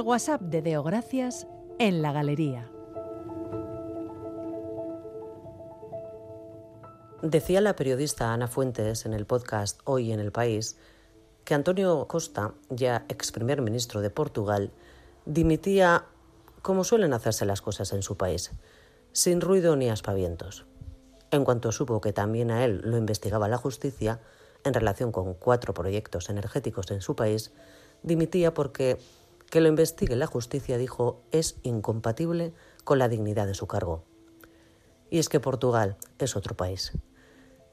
el WhatsApp de Deo Gracias en la galería. Decía la periodista Ana Fuentes en el podcast Hoy en el País que Antonio Costa, ya ex primer ministro de Portugal, dimitía como suelen hacerse las cosas en su país, sin ruido ni aspavientos. En cuanto supo que también a él lo investigaba la justicia en relación con cuatro proyectos energéticos en su país, dimitía porque que lo investigue la justicia, dijo, es incompatible con la dignidad de su cargo. Y es que Portugal es otro país.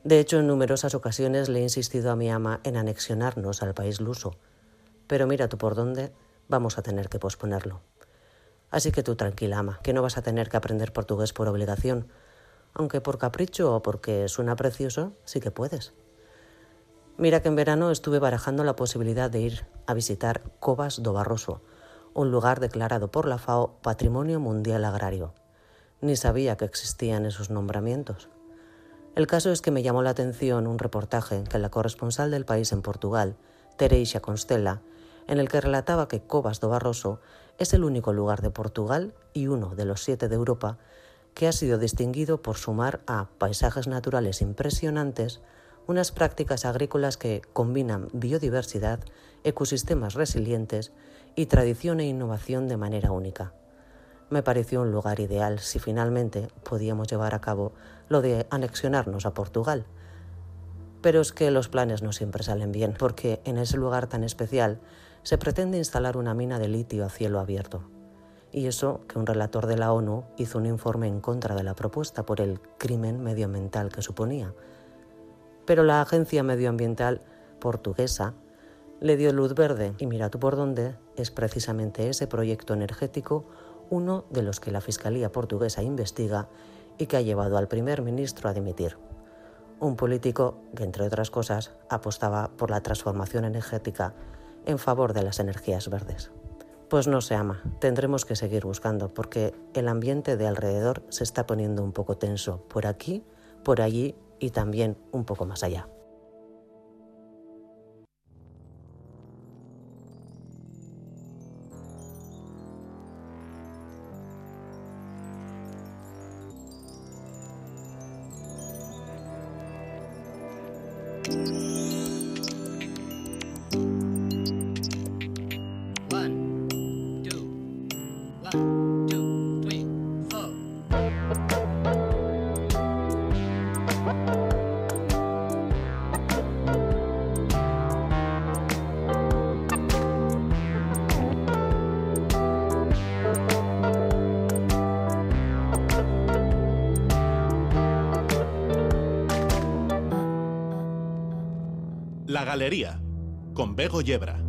De hecho, en numerosas ocasiones le he insistido a mi ama en anexionarnos al país luso. Pero mira tú por dónde vamos a tener que posponerlo. Así que tú tranquila, ama, que no vas a tener que aprender portugués por obligación, aunque por capricho o porque suena precioso, sí que puedes. Mira que en verano estuve barajando la posibilidad de ir a visitar Covas do Barroso, un lugar declarado por la FAO Patrimonio Mundial Agrario. Ni sabía que existían esos nombramientos. El caso es que me llamó la atención un reportaje que la corresponsal del país en Portugal, Tereixa Constela, en el que relataba que Covas do Barroso es el único lugar de Portugal y uno de los siete de Europa que ha sido distinguido por sumar a paisajes naturales impresionantes unas prácticas agrícolas que combinan biodiversidad, ecosistemas resilientes y tradición e innovación de manera única. Me pareció un lugar ideal si finalmente podíamos llevar a cabo lo de anexionarnos a Portugal. Pero es que los planes no siempre salen bien, porque en ese lugar tan especial se pretende instalar una mina de litio a cielo abierto. Y eso que un relator de la ONU hizo un informe en contra de la propuesta por el crimen medioambiental que suponía. Pero la agencia medioambiental portuguesa le dio luz verde y mira tú por dónde es precisamente ese proyecto energético uno de los que la Fiscalía portuguesa investiga y que ha llevado al primer ministro a dimitir. Un político que, entre otras cosas, apostaba por la transformación energética en favor de las energías verdes. Pues no se ama, tendremos que seguir buscando porque el ambiente de alrededor se está poniendo un poco tenso, por aquí, por allí y también un poco más allá. Galería, con Bego Yebra.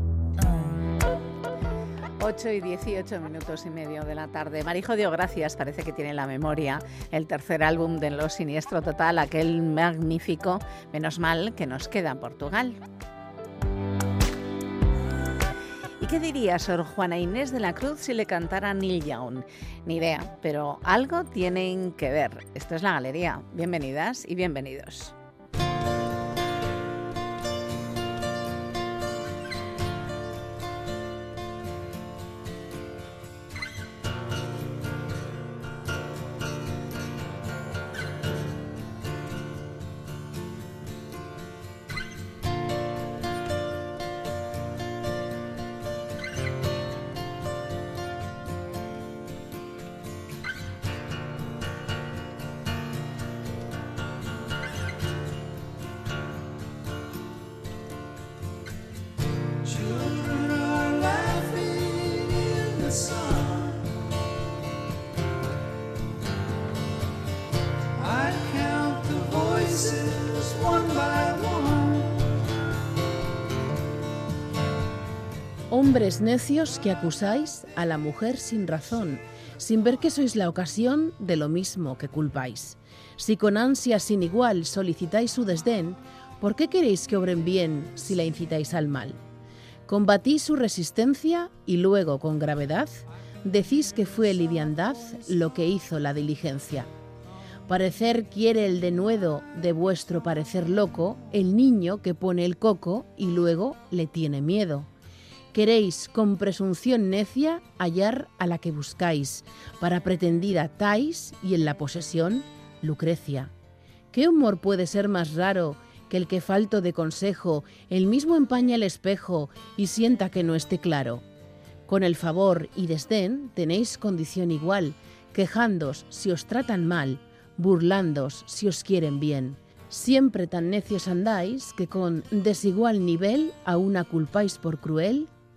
8 y 18 minutos y medio de la tarde. Marijo dio gracias, parece que tiene la memoria, el tercer álbum de Lo Siniestro Total, aquel magnífico, menos mal que nos queda Portugal. ¿Y qué diría Sor Juana Inés de la Cruz si le cantara Neil Young? Ni idea, pero algo tienen que ver. Esto es la galería. Bienvenidas y bienvenidos. Hombres necios que acusáis a la mujer sin razón, sin ver que sois la ocasión de lo mismo que culpáis. Si con ansia sin igual solicitáis su desdén, ¿por qué queréis que obren bien si la incitáis al mal? Combatís su resistencia y luego, con gravedad, decís que fue liviandad lo que hizo la diligencia. Parecer quiere el denuedo de vuestro parecer loco, el niño que pone el coco y luego le tiene miedo queréis con presunción necia hallar a la que buscáis, para pretendida Tais y en la posesión Lucrecia. ¿Qué humor puede ser más raro que el que falto de consejo, el mismo empaña el espejo y sienta que no esté claro? Con el favor y desdén tenéis condición igual, quejándos si os tratan mal, burlándos si os quieren bien. Siempre tan necios andáis que con desigual nivel a una culpáis por cruel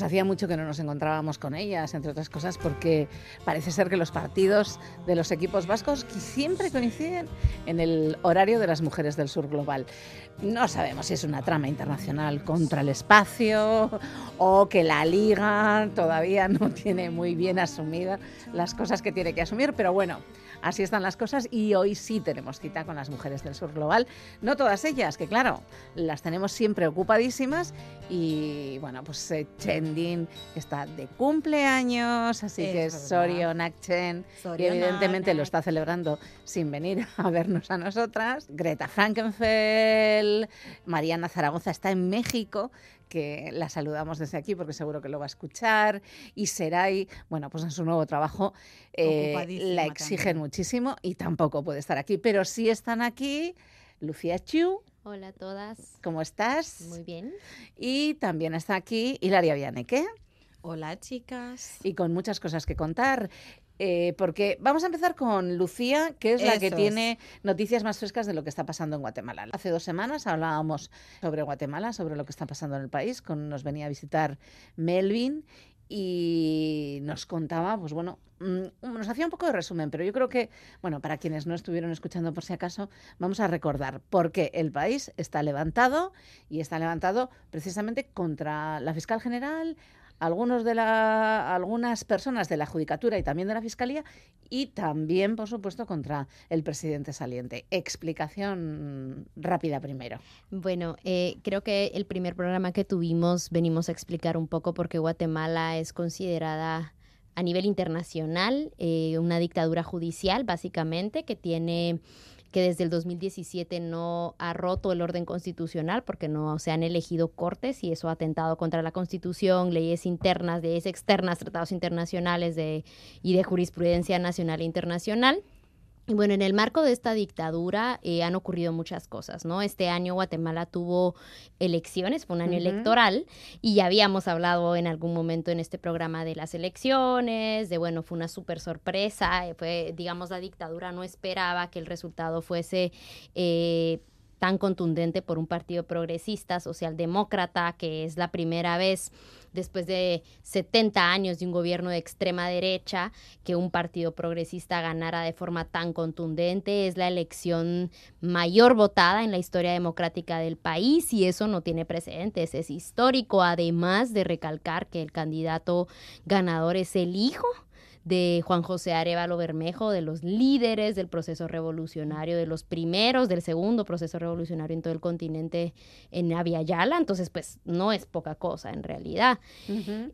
Pues hacía mucho que no nos encontrábamos con ellas, entre otras cosas porque parece ser que los partidos de los equipos vascos siempre coinciden en el horario de las mujeres del sur global. No sabemos si es una trama internacional contra el espacio o que la liga todavía no tiene muy bien asumidas las cosas que tiene que asumir, pero bueno, Así están las cosas y hoy sí tenemos cita con las mujeres del sur global. No todas ellas, que claro, las tenemos siempre ocupadísimas y bueno, pues eh, Chendin está de cumpleaños, así que Sorio Nakchen, y evidentemente lo está celebrando sin venir a vernos a nosotras. Greta Frankenfeld, Mariana Zaragoza está en México que la saludamos desde aquí porque seguro que lo va a escuchar. Y Seray, bueno, pues en su nuevo trabajo eh, la exigen muchísimo y tampoco puede estar aquí. Pero sí están aquí Lucía Chu. Hola a todas. ¿Cómo estás? Muy bien. Y también está aquí Hilaria Vianeque. Hola chicas. Y con muchas cosas que contar. Eh, porque vamos a empezar con Lucía, que es la que tiene noticias más frescas de lo que está pasando en Guatemala. Hace dos semanas hablábamos sobre Guatemala, sobre lo que está pasando en el país, con, nos venía a visitar Melvin y nos contaba, pues bueno, mm, nos hacía un poco de resumen, pero yo creo que, bueno, para quienes no estuvieron escuchando por si acaso, vamos a recordar por qué el país está levantado y está levantado precisamente contra la fiscal general, algunos de la, algunas personas de la Judicatura y también de la Fiscalía y también, por supuesto, contra el presidente saliente. Explicación rápida primero. Bueno, eh, creo que el primer programa que tuvimos venimos a explicar un poco por qué Guatemala es considerada a nivel internacional eh, una dictadura judicial, básicamente, que tiene que desde el 2017 no ha roto el orden constitucional porque no se han elegido cortes y eso ha atentado contra la Constitución, leyes internas, leyes externas, tratados internacionales de, y de jurisprudencia nacional e internacional. Y bueno, en el marco de esta dictadura eh, han ocurrido muchas cosas, ¿no? Este año Guatemala tuvo elecciones, fue un año electoral, y ya habíamos hablado en algún momento en este programa de las elecciones, de bueno, fue una súper sorpresa, eh, fue, digamos, la dictadura no esperaba que el resultado fuese... Eh, tan contundente por un partido progresista, socialdemócrata, que es la primera vez después de 70 años de un gobierno de extrema derecha, que un partido progresista ganara de forma tan contundente. Es la elección mayor votada en la historia democrática del país y eso no tiene precedentes. Es histórico, además de recalcar que el candidato ganador es el hijo de Juan José Arevalo Bermejo, de los líderes del proceso revolucionario, de los primeros del segundo proceso revolucionario en todo el continente en Aviala, entonces pues no es poca cosa en realidad.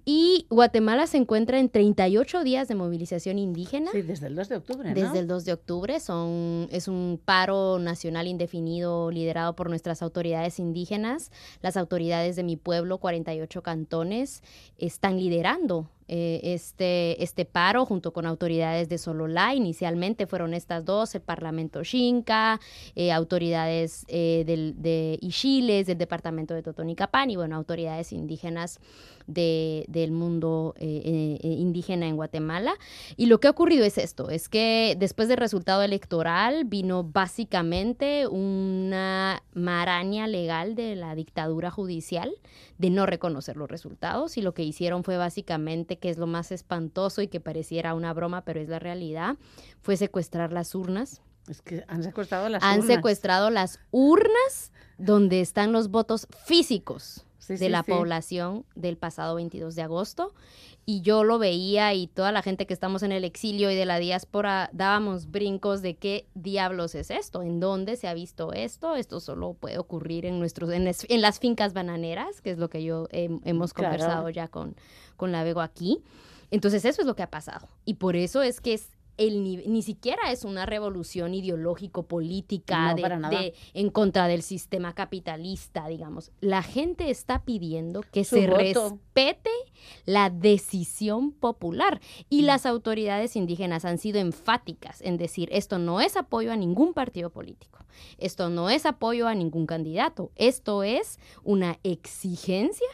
Y Guatemala se encuentra en 38 días de movilización indígena. Sí, desde el 2 de octubre. ¿no? Desde el 2 de octubre son, es un paro nacional indefinido liderado por nuestras autoridades indígenas. Las autoridades de mi pueblo, 48 cantones, están liderando eh, este, este paro junto con autoridades de Sololá. Inicialmente fueron estas dos, el Parlamento Xinca, eh, autoridades eh, del, de Ichiles, del Departamento de Totonicapán y bueno, autoridades indígenas de, del mundo eh, eh, indígena en Guatemala. Y lo que ha ocurrido es esto, es que después del resultado electoral vino básicamente una maraña legal de la dictadura judicial de no reconocer los resultados y lo que hicieron fue básicamente, que es lo más espantoso y que pareciera una broma, pero es la realidad, fue secuestrar las urnas. Es que han secuestrado las han urnas. secuestrado las urnas donde están los votos físicos de la población del pasado 22 de agosto. Y yo lo veía y toda la gente que estamos en el exilio y de la diáspora dábamos brincos de qué diablos es esto, en dónde se ha visto esto. Esto solo puede ocurrir en nuestros en, las fincas bananeras, que es lo que yo hemos conversado ya con, con la Vego aquí. Entonces eso es lo que ha pasado. Y por eso es que es el, ni, siquiera es una revolución ideológico-política de, en contra del sistema capitalista, digamos. La gente está pidiendo que se respete la decisión popular. Y mm. las autoridades indígenas han sido enfáticas en decir esto no es apoyo a ningún partido político, esto no es apoyo a ningún candidato, esto es una exigencia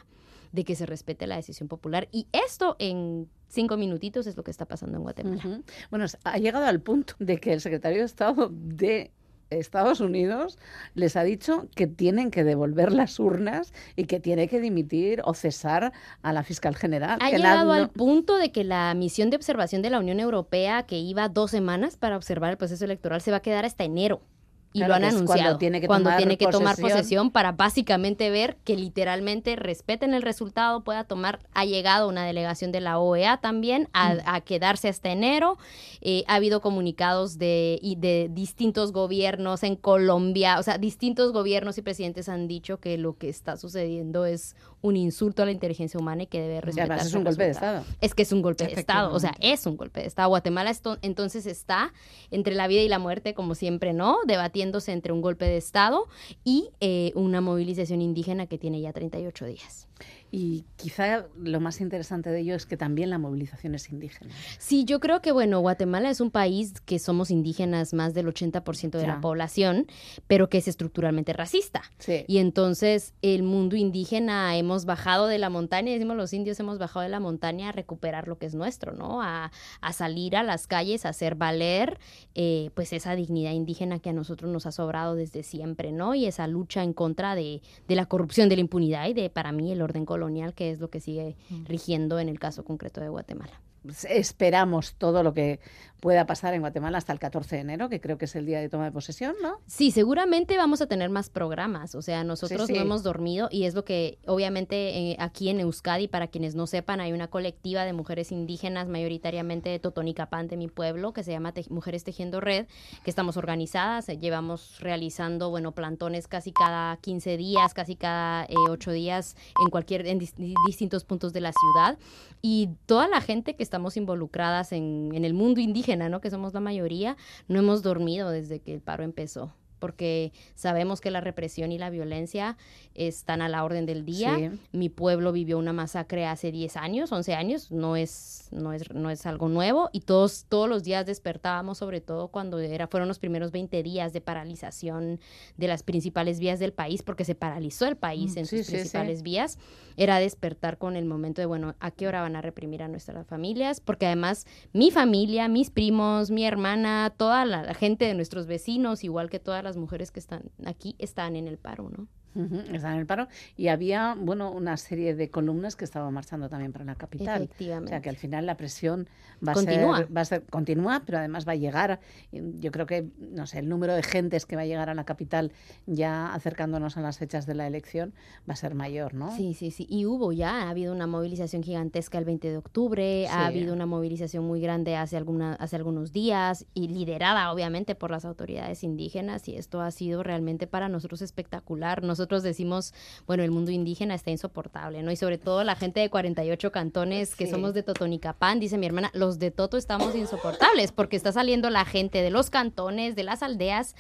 de que se respete la decisión popular y esto en cinco minutitos es lo que está pasando en Guatemala. Bueno, ha llegado al punto de que el secretario de Estado de Estados Unidos les ha dicho que tienen que devolver las urnas y que tiene que dimitir o cesar a la fiscal general. Ha llegado al punto de que la misión de observación de la Unión Europea, que iba dos semanas para observar el proceso electoral, se va a quedar hasta enero y lo han anunciado cuando tiene que, cuando tomar, tiene que posesión. tomar posesión para básicamente ver que literalmente respeten el resultado, pueda tomar, ha llegado una delegación de la OEA también a, mm. a quedarse hasta enero, eh, ha habido comunicados de, de distintos gobiernos en Colombia, o sea, distintos gobiernos y presidentes han dicho que lo que está sucediendo es un insulto a la inteligencia humana y que debe respetarse. es un golpe de Estado. Es que es un golpe de Estado, o sea, es un golpe de Estado. Guatemala esto, entonces está entre la vida y la muerte, como siempre, ¿no? Debatiéndose entre un golpe de Estado y eh, una movilización indígena que tiene ya 38 días. Y quizá lo más interesante de ello es que también la movilización es indígena. Sí, yo creo que, bueno, Guatemala es un país que somos indígenas más del 80% de ya. la población, pero que es estructuralmente racista. Sí. Y entonces el mundo indígena hemos bajado de la montaña, decimos los indios hemos bajado de la montaña a recuperar lo que es nuestro, ¿no? A, a salir a las calles, a hacer valer, eh, pues esa dignidad indígena que a nosotros nos ha sobrado desde siempre, ¿no? Y esa lucha en contra de, de la corrupción, de la impunidad y de, para mí, el orden colonial colonial, que es lo que sigue rigiendo en el caso concreto de Guatemala. Esperamos todo lo que pueda pasar en Guatemala hasta el 14 de enero, que creo que es el día de toma de posesión, ¿no? Sí, seguramente vamos a tener más programas. O sea, nosotros sí, sí. no hemos dormido y es lo que, obviamente, eh, aquí en Euskadi, para quienes no sepan, hay una colectiva de mujeres indígenas, mayoritariamente de Totonicapán, de mi pueblo, que se llama Te Mujeres Tejiendo Red, que estamos organizadas. Eh, llevamos realizando, bueno, plantones casi cada 15 días, casi cada eh, 8 días en cualquier, en dis distintos puntos de la ciudad. Y toda la gente que estamos involucradas en, en el mundo indígena, ¿no? que somos la mayoría, no hemos dormido desde que el paro empezó porque sabemos que la represión y la violencia están a la orden del día. Mi pueblo vivió una masacre hace 10 años, 11 años, no es, no es, no es algo nuevo y todos, todos los días despertábamos, sobre todo cuando era, fueron los primeros 20 días de paralización de las principales vías del país, porque se paralizó el país mm, en sus principales vías, era despertar con el momento de, bueno, ¿a qué hora van a reprimir a nuestras familias? Porque además mi familia, mis primos, mi hermana, toda la gente de nuestros vecinos, igual que todas las mujeres que están aquí, están en el paro, ¿no? Están en el paro y había, bueno, una serie de columnas que estaban marchando también para la capital. Efectivamente. O sea que al final la presión va a ser, va a ser continúa, pero además va a llegar. Yo creo que, no sé, el número de gentes que va a llegar a la capital ya acercándonos a las fechas de la elección va a ser mayor, ¿no? Sí, sí, sí. Y hubo ya, ha habido una movilización gigantesca el 20 de octubre, ha habido una movilización muy grande hace, alguna, hace algunos días y liderada obviamente por las autoridades indígenas y esto ha sido realmente para nosotros espectacular. Nosotros nosotros decimos, bueno, el mundo indígena está insoportable, ¿no? Y sobre todo la gente de 48 cantones que somos de Totonicapán, dice mi hermana, los de Toto estamos insoportables porque está saliendo la gente de los cantones, de las aldeas,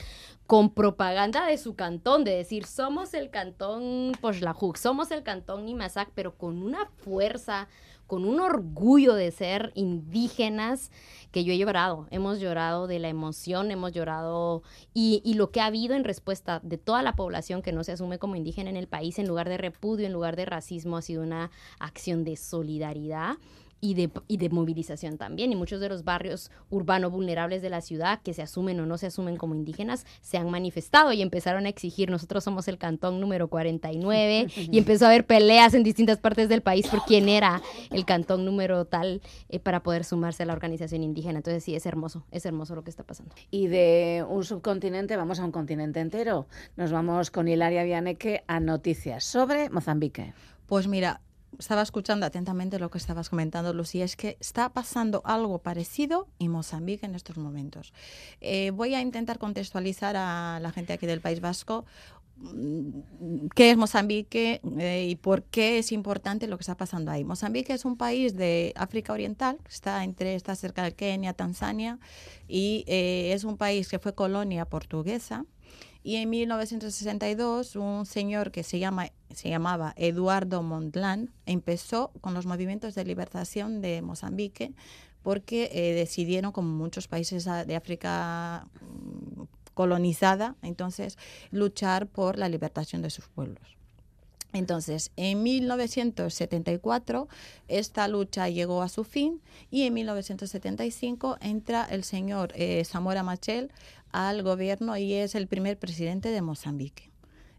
con propaganda de su cantón, de decir, somos el cantón Poxlajuk, somos el cantón Nimasac, pero con una fuerza, con un orgullo de ser indígenas que yo he llorado. Hemos llorado de la emoción, hemos llorado y, y, lo que ha habido en respuesta de toda la población que no se asume como indígena en el país, en lugar de repudio, en lugar de racismo, ha sido una acción de solidaridad y de, y de movilización también. Y muchos de los barrios urbanos vulnerables de la ciudad, que se asumen o no se asumen como indígenas, se han manifestado y empezaron a exigir, nosotros somos el cantón número 49, y empezó a haber peleas en distintas partes del país por quién era el cantón número tal eh, para poder sumarse a la organización indígena. Entonces sí, es hermoso, es hermoso lo que está pasando. Y de un subcontinente vamos a un continente entero. Nos vamos con Hilaria Vianeque a noticias sobre Mozambique. Pues mira, estaba escuchando atentamente lo que estabas comentando, Lucía, es que está pasando algo parecido en Mozambique en estos momentos. Eh, voy a intentar contextualizar a la gente aquí del País Vasco mm, qué es Mozambique eh, y por qué es importante lo que está pasando ahí. Mozambique es un país de África Oriental, está entre está cerca de Kenia, Tanzania y eh, es un país que fue colonia portuguesa y en 1962 un señor que se, llama, se llamaba Eduardo Mondlane empezó con los movimientos de liberación de Mozambique porque eh, decidieron, como muchos países de África mm, colonizada, entonces luchar por la libertación de sus pueblos. Entonces, en 1974 esta lucha llegó a su fin y en 1975 entra el señor eh, Machel al gobierno y es el primer presidente de Mozambique.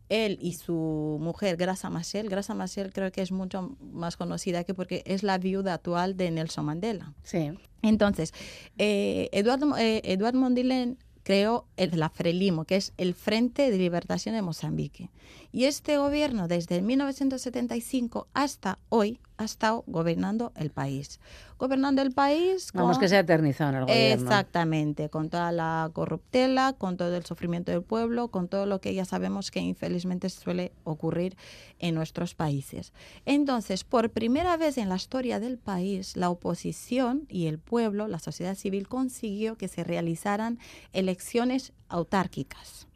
Él y su mujer, Grasa Machel, Grasa Machel creo que es mucho más conocida que porque es la viuda actual de Nelson Mandela. Sí. Entonces, eh, Eduardo, eh, Eduardo Mondlane creó el la Frelimo, que es el Frente de Libertación de Mozambique. Y este gobierno, desde 1975 hasta hoy, ha estado gobernando el país. Gobernando el país. Vamos que se ha eternizado en el gobierno. Exactamente, con toda la corruptela, con todo el sufrimiento del pueblo, con todo lo que ya sabemos que infelizmente suele ocurrir en nuestros países. Entonces, por primera vez en la historia del país, la oposición y el pueblo, la sociedad civil, consiguió que se realizaran elecciones autárquicas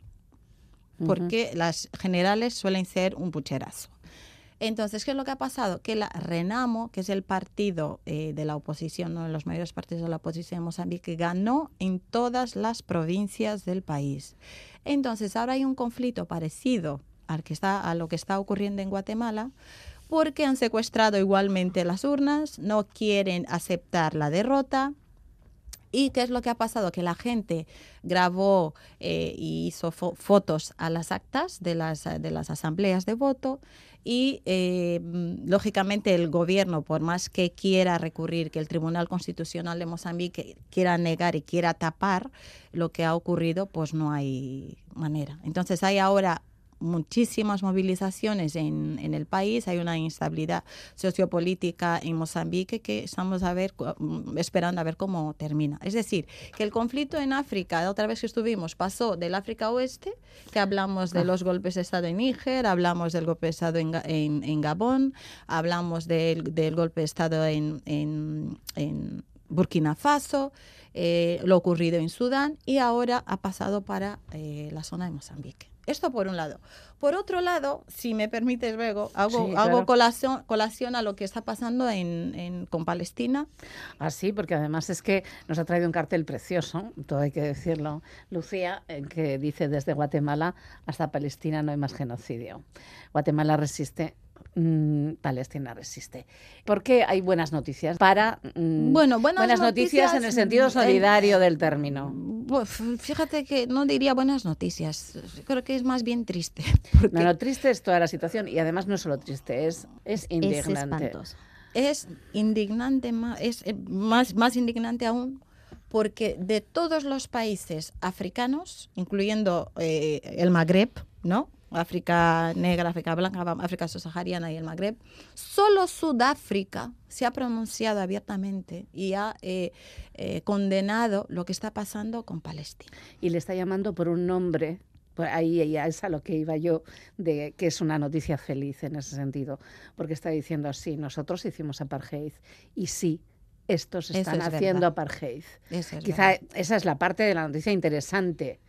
porque las generales suelen ser un pucherazo. Entonces, ¿qué es lo que ha pasado? Que la Renamo, que es el partido eh, de la oposición, uno de los mayores partidos de la oposición en Mozambique, ganó en todas las provincias del país. Entonces, ahora hay un conflicto parecido al que está, a lo que está ocurriendo en Guatemala, porque han secuestrado igualmente las urnas, no quieren aceptar la derrota, ¿Y qué es lo que ha pasado? Que la gente grabó e hizo fotos a las actas de las, de las asambleas de voto y, eh, lógicamente, el gobierno, por más que quiera recurrir, que el Tribunal Constitucional de Mozambique quiera negar y quiera tapar lo que ha ocurrido, pues no hay manera. Entonces hay ahora muchísimas movilizaciones en, en, el país, hay una instabilidad sociopolítica en Mozambique que estamos a ver, mm, esperando a ver cómo termina. Es decir, que el conflicto en África, otra vez que estuvimos, pasó del África Oeste, que hablamos de ah. los golpes de Estado en Níger, hablamos del golpe de Estado en, en, en Gabón, hablamos del, del, golpe de Estado en, en Burkina Faso, eh, lo ocurrido en Sudán y ahora ha pasado para eh, la zona de Mozambique. Esto por un lado. Por otro lado, si me permites luego, hago, Sí, hago claro. colación, colación a lo que está pasando en, en- con Palestina. Así, porque además es que nos ha traído un cartel precioso, todo hay que decirlo, Lucía, en que dice desde Guatemala hasta Palestina no hay más genocidio. Guatemala resiste. Mm, Palestina resiste. ¿Por qué hay buenas noticias? Para mm, Bueno, buenas noticias, noticias, en el sentido mm, solidario del término. Fíjate que no diría buenas noticias, creo que es más bien triste. porque No, triste es toda la situación y además no es solo triste, es, es Es indignante. espantoso. es indignante, más, es eh, más, más indignante aún porque de todos los países africanos, incluyendo eh, el Magreb, ¿no? África negra, África blanca, África subsahariana y el Magreb, solo Sudáfrica se ha pronunciado abiertamente y ha eh, eh, condenado lo que está pasando con Palestina. y le está llamando por un nombre. Ahí ya es a lo que iba yo, de que es una noticia feliz en ese sentido, porque está diciendo, sí, nosotros hicimos apartheid y sí, estos están es haciendo verdad. apartheid. Es Quizá verdad. esa es la parte de la noticia interesante,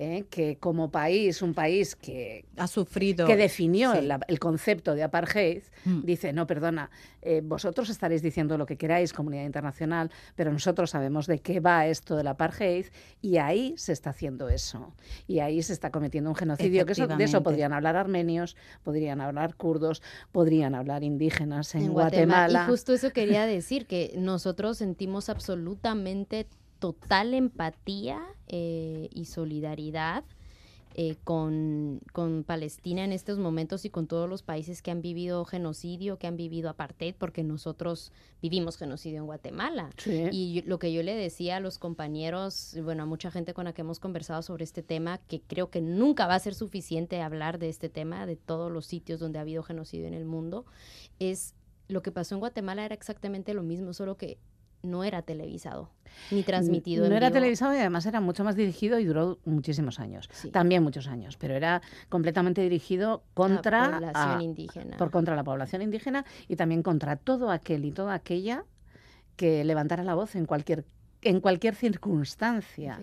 ¿eh? que como país, un país que, ha sufrido. que definió sí. el concepto de apartheid, Mm. dice, no, perdona, eh, vosotros estaréis diciendo lo que queráis, comunidad internacional, pero nosotros sabemos de qué va esto del apartheid y ahí se está haciendo eso. Y ahí se está cometiendo un genocidio, que eso- de eso podrían hablar armenios, podrían hablar kurdos, podrían hablar indígenas en, en Guatemala. Y justo eso quería decir, que nosotros sentimos absolutamente total empatía eh, y solidaridad eh, con, con Palestina en estos momentos y con todos los países que han vivido genocidio, que han vivido apartheid, porque nosotros vivimos genocidio en Guatemala. Sí. Y yo- lo que yo le decía a los compañeros, bueno, a mucha gente con la que hemos conversado sobre este tema, que creo que nunca va a ser suficiente hablar de este tema, de todos los sitios donde ha habido genocidio en el mundo, es lo que pasó en Guatemala era exactamente lo mismo, solo que no era televisado ni transmitido. No en era vivo. televisado y además era mucho más dirigido y duró muchísimos años. Sí. También muchos años, pero era completamente dirigido contra, la población a- indígena. por contra la población indígena y también contra todo aquel y toda aquella que levantara la voz en cualquier en cualquier circunstancia.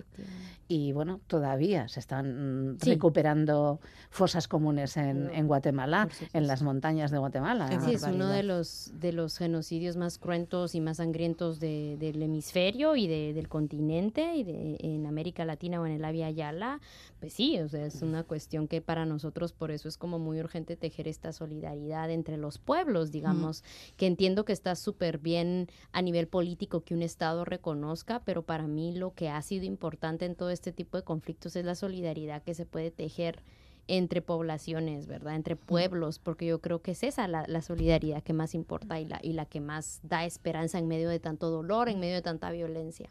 Y bueno, todavía se están mm, Sí. recuperando fosas comunes en, en Guatemala, en las montañas de Guatemala. Sí, es uno de los, de los genocidios más cruentos y más sangrientos de- del hemisferio y de- del continente y de, en América Latina o en el Avia Yala. Pues sí, o sea, es una cuestión que para nosotros por eso es como muy urgente tejer esta solidaridad entre los pueblos, digamos, que entiendo que está súper bien a nivel político que un Estado reconozca, pero para mí lo que ha sido importante en todo este tipo de conflictos es la solidaridad que se puede tejer entre poblaciones, ¿verdad? Entre pueblos, porque yo creo que es esa la, la solidaridad que más importa y la, y la que más da esperanza en medio de tanto dolor, en medio de tanta violencia.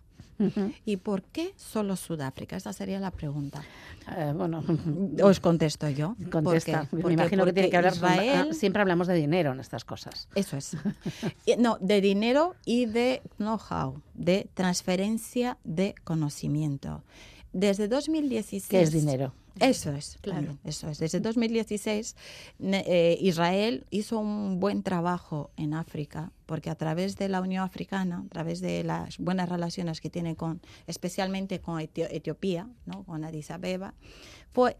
¿Y por qué solo Sudáfrica? Esa sería la pregunta. Eh, bueno, Os contesto yo. contesta. ¿Por qué? Me Porque- imagino que tiene que porque hablar. ah, Israel, Siempre hablamos de dinero en estas cosas. Eso es. No, de dinero y de know-how, de transferencia de conocimiento. Desde 2016. ¿Qué es dinero? Eso es, Claro. eso es. Desde 2016 ne- eh, Israel hizo un buen trabajo en África porque a través de la Unión Africana, a través de las buenas relaciones que tiene con, especialmente con Etio- Etiopía, ¿no? con Addis Abeba, fue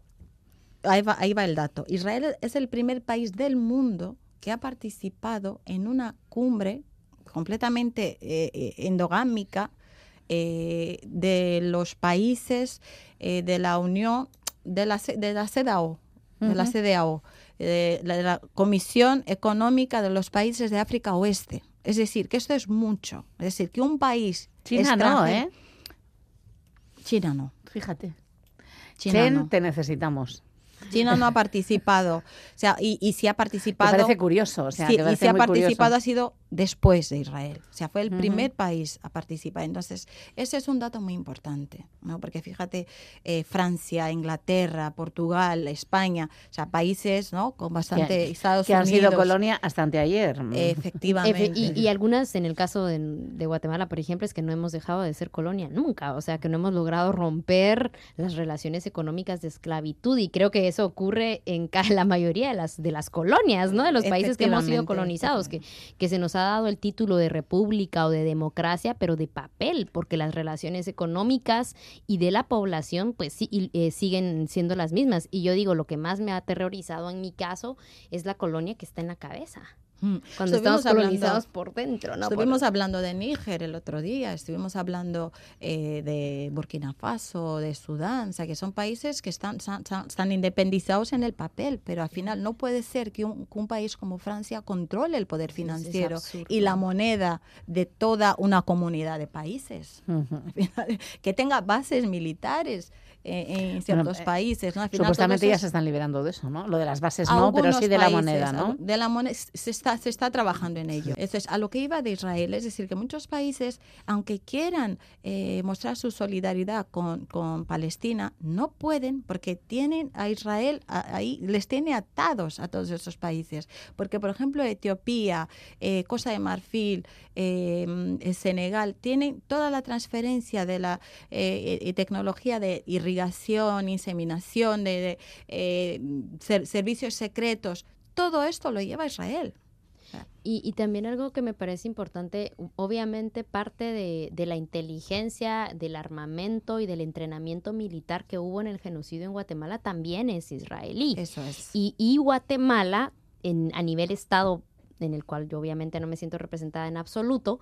ahí va, ahí va el dato. Israel es el primer país del mundo que ha participado en una cumbre completamente eh, eh, endogámica eh, de los países eh, de la Unión, de la, de la CEDAO, de la. CDAO, eh, la, de la Comisión Económica de los Países de África Oeste. Es decir, que esto es mucho. Es decir, que un país... China no, ¿eh? China no. Fíjate. China Chen, no. te necesitamos. China no ha participado. O sea, y, y si ha Me participado. parece curioso. O sea, que y si ha muy curioso. participado ha sido después de Israel. O sea, fue el primer país a participar. Entonces, ese es un dato muy importante, ¿no? Porque fíjate, eh, Francia, Inglaterra, Portugal, España, o sea, países, ¿no? Con bastante. que, Estados que han sido colonia hasta anteayer. Efectivamente. Efe- y, y algunas, en el caso de, de Guatemala, por ejemplo, es que no hemos dejado de ser colonia nunca, o sea, que no hemos logrado romper las relaciones económicas de esclavitud y creo que eso ocurre en la mayoría de las, de las colonias, ¿no? De los países que hemos sido colonizados, que, que se nos ha dado el título de república o de democracia, pero de papel, porque las relaciones económicas y de la población pues sí, eh, siguen siendo las mismas. Y yo digo, lo que más me ha aterrorizado en mi caso es la colonia que está en la cabeza. Cuando estamos colonizados por dentro, ¿no? Estuvimos hablando de Níger el otro día, estuvimos hablando eh, de Burkina Faso, de Sudán, o sea, que son países que están, están, independizados en el papel, pero al final no puede ser que un, país como Francia controle el poder financiero y la moneda de toda una comunidad de países, que tenga bases militares. Eh, en ciertos eh, países. ¿no? supuestamente ya se están liberando de eso, ¿no? Lo de las bases no, pero sí de la moneda, ¿no? De la moneda se está, se está trabajando en ello. Eso es a lo que iba de Israel, es decir, que muchos países, aunque quieran eh, mostrar su solidaridad con, con, Palestina, no pueden porque tienen a Israel ahí, les tiene atados a todos esos países. Porque, por ejemplo, Etiopía, Costa de Marfil, Senegal, tienen toda la transferencia de la tecnología de irrigación inseminación, de, eh, servicios secretos, todo esto lo lleva Israel. Y, también algo que me parece importante, obviamente parte de, la inteligencia, del armamento y del entrenamiento militar que hubo en el genocidio en Guatemala también es israelí. Eso es. Y, Guatemala, en, a nivel Estado, en el cual yo obviamente no me siento representada en absoluto,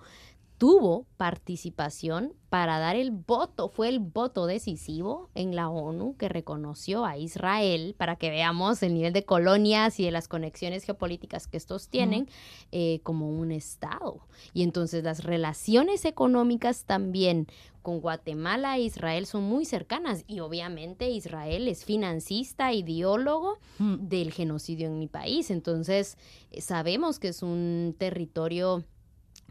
tuvo participación para dar el voto, fue el voto decisivo en la ONU que reconoció a Israel para que veamos el nivel de colonias y de las conexiones geopolíticas que estos tienen eh, como un Estado. Y entonces las relaciones económicas también con Guatemala e Israel son muy cercanas y obviamente Israel es financista, ideólogo del genocidio en mi país. Entonces eh, sabemos que es un territorio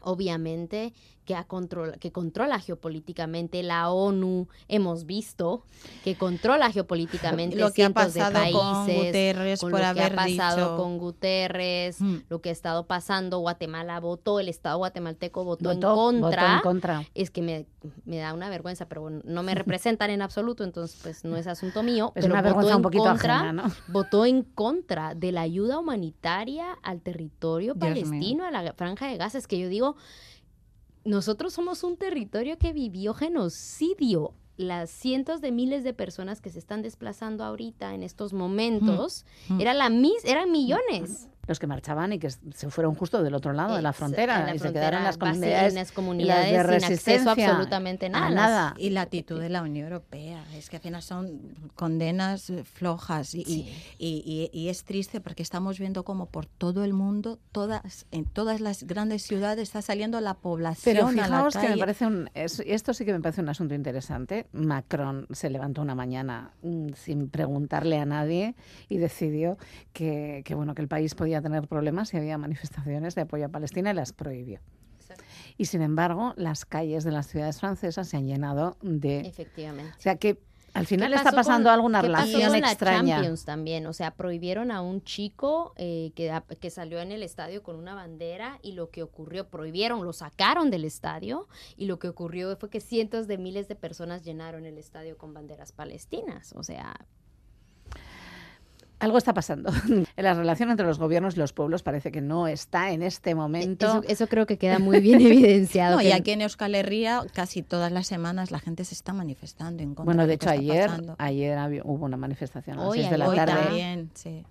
obviamente que, controla, que controla geopolíticamente la ONU, hemos visto que controla geopolíticamente lo que ha pasado de con Guterres por lo haber que ha pasado dicho. con Guterres, Mm. lo que ha estado pasando, Guatemala votó, el Estado guatemalteco votó, en, Votó- contra, votó en contra. Es que me, me da una vergüenza, pero bueno, no me representan en absoluto, entonces pues no es asunto mío. Es pero una votó vergüenza en un poquito contra, ajena, ¿no? votó en contra de la ayuda humanitaria al territorio Dios mío. palestino, a la franja de Gaza. Es que yo digo, nosotros somos un territorio que vivió genocidio. Las cientos de miles de personas que se están desplazando ahorita en estos momentos, Mm. era la mis, eran millones. Los que marchaban y que se fueron justo del otro lado de la frontera la y se frontera, quedaron en las comunidades, en las y comunidades de sin acceso resistencia absolutamente nada. a nada. Y la actitud de la Unión Europea, es que al final son condenas eh, flojas y, y- Sí. y, y- y es triste porque estamos viendo como por todo el mundo, todas, en todas las grandes ciudades está saliendo la población Pero a la fijaos que me calle. parece un, es- esto sí que me parece un asunto interesante. Macron se levantó una mañana mm, sin preguntarle a nadie y decidió que, que, bueno que el país podía tener problemas si había manifestaciones de apoyo a Palestina y las prohibió. Y sin embargo, las calles de las ciudades francesas se han llenado de, Efectivamente. o sea que al final ¿Qué está pasando con- alguna qué pasó relación la extraña. Champions también, o sea, prohibieron a un chico eh, que, que salió en el estadio con una bandera y lo que ocurrió, prohibieron, lo sacaron del estadio y lo que ocurrió fue que cientos de miles de personas llenaron el estadio con banderas palestinas, o sea, Algo está pasando. En la relación entre los gobiernos y los pueblos parece que no está en este momento. eso, eso creo que queda muy bien evidenciado. No, y aquí en Euskal Herria casi todas las semanas la gente se está manifestando en contra Bueno, de hecho ayer, ayer había- hubo una manifestación a las Hoy, 6 de la Hoy tarde. también, sí.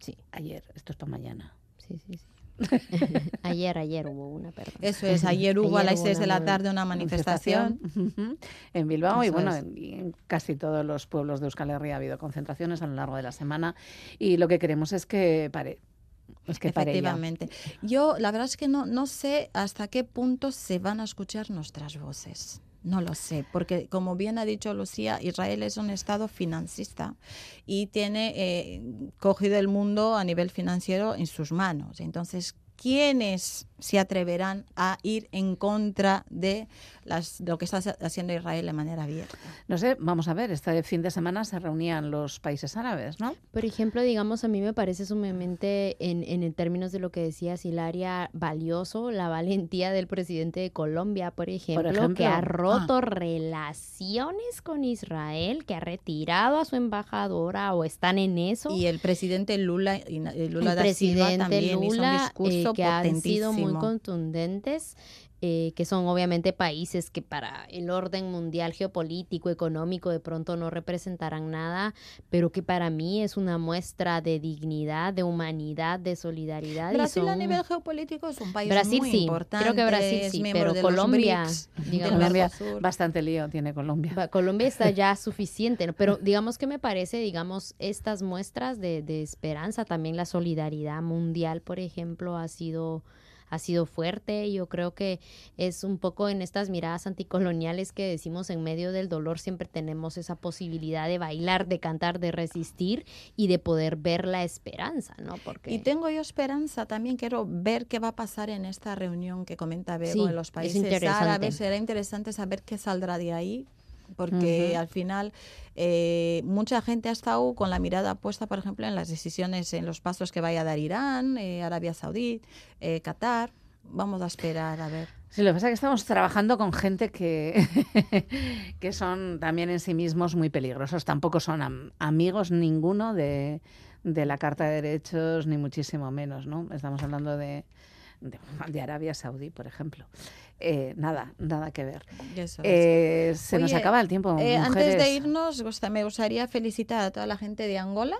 Sí, Ayer, esto es para mañana. sí, sí. sí. ayer, ayer hubo una, perdón. Eso es, ayer hubo a las hubo 6 de la tarde una manifestación. En Bilbao y bueno, en, casi todos los pueblos de Euskal Herria ha habido concentraciones a lo largo de la semana y lo que queremos es que pare. Es que pare ya. Efectivamente. Yo la verdad es que no, no sé hasta qué punto se van a escuchar nuestras voces. No lo sé, porque como bien ha dicho Lucía, Israel es un estado financista y tiene eh, cogido el mundo a nivel financiero en sus manos. Entonces, ¿quiénes se atreverán a ir en contra de las, lo que está haciendo Israel de manera abierta? No sé, vamos a ver, este fin de semana se reunían los países árabes, ¿no? Por ejemplo, digamos, a mí me parece sumamente, en, en el términos de lo que decías, Hilaria, valioso la valentía del presidente de Colombia, por ejemplo, ejemplo. que ha Ah. roto relaciones con Israel, que ha retirado a su embajadora o están en eso. Y el presidente Lula, y Lula el da Silva presidente también hizo un Lula, eh, discurso que han sido muy contundentes eh, que son obviamente países que para el orden mundial geopolítico, económico, de pronto no representarán nada, pero que para mí es una muestra de dignidad, de humanidad, de solidaridad. Brasil a nivel geopolítico es un país Brasil, muy sí, importante. Creo que Brasil sí, pero Colombia, digamos, Colombia bastante lío tiene Colombia. Colombia está ya suficiente, pero digamos que me parece, digamos, estas muestras de, de esperanza, también la solidaridad mundial, por ejemplo, ha sido ha sido fuerte. Yo creo que es un poco en estas miradas anticoloniales que decimos en medio del dolor siempre tenemos esa posibilidad de bailar, de cantar, de resistir y de poder ver la esperanza, ¿no? Porque... Y tengo yo esperanza, también quiero ver qué va a pasar en esta reunión que comenta Bego en los países árabes. Será interesante saber qué saldrá de ahí, porque al final eh, mucha gente ha estado con la mirada puesta, por ejemplo, en las decisiones, en los pasos que vaya a dar Irán, eh, Arabia Saudí, eh, Qatar. Vamos a esperar a ver. Sí, lo que pasa es que estamos trabajando con gente que, que son también en sí mismos muy peligrosos. Tampoco son amigos ninguno de, de la Carta de Derechos, ni muchísimo menos, ¿no? Estamos hablando de, de, Arabia Saudí, por ejemplo. Eh, nada, nada que ver. Eh, se nos acaba el tiempo. Eh, antes de irnos, me gustaría felicitar a toda la gente de Angola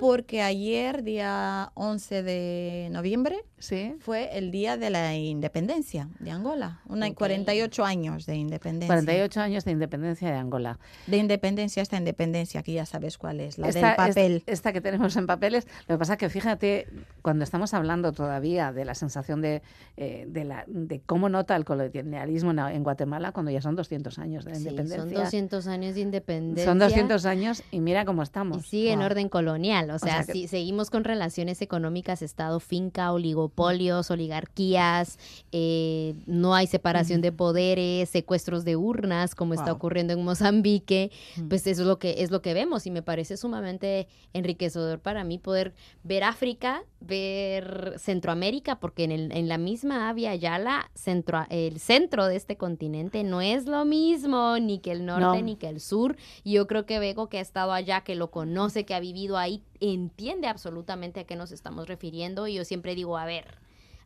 porque ayer, día 11 de noviembre, ¿Sí? fue el día de la independencia de Angola. Una, 48 años de independencia. 48 años de independencia de Angola. De independencia esta independencia, aquí ya sabes cuál es, la del papel. Esta, que tenemos en papeles. Lo que pasa es que fíjate, cuando estamos hablando todavía de la sensación de, eh, de, la, de cómo nota el colonialismo en, Guatemala, cuando ya son 200 años de independencia. Son 200 años de independencia. Son 200 años y mira cómo estamos. Y sigue en orden colonial colonial. O sea, si seguimos con relaciones económicas, Estado, finca, oligopolios, oligarquías, eh, no hay separación de poderes, secuestros de urnas, como está ocurriendo en Mozambique, pues eso es lo que es lo que vemos y me parece sumamente enriquecedor para mí poder ver África, ver Centroamérica, porque en, el, en la misma Avia Yala, centro, el centro de este continente no es lo mismo ni que el norte ni que el sur. Y yo creo que Vego, que ha estado allá, que lo conoce, que ha vivido ahí, entiende absolutamente a qué nos estamos refiriendo. Y yo siempre digo, a ver,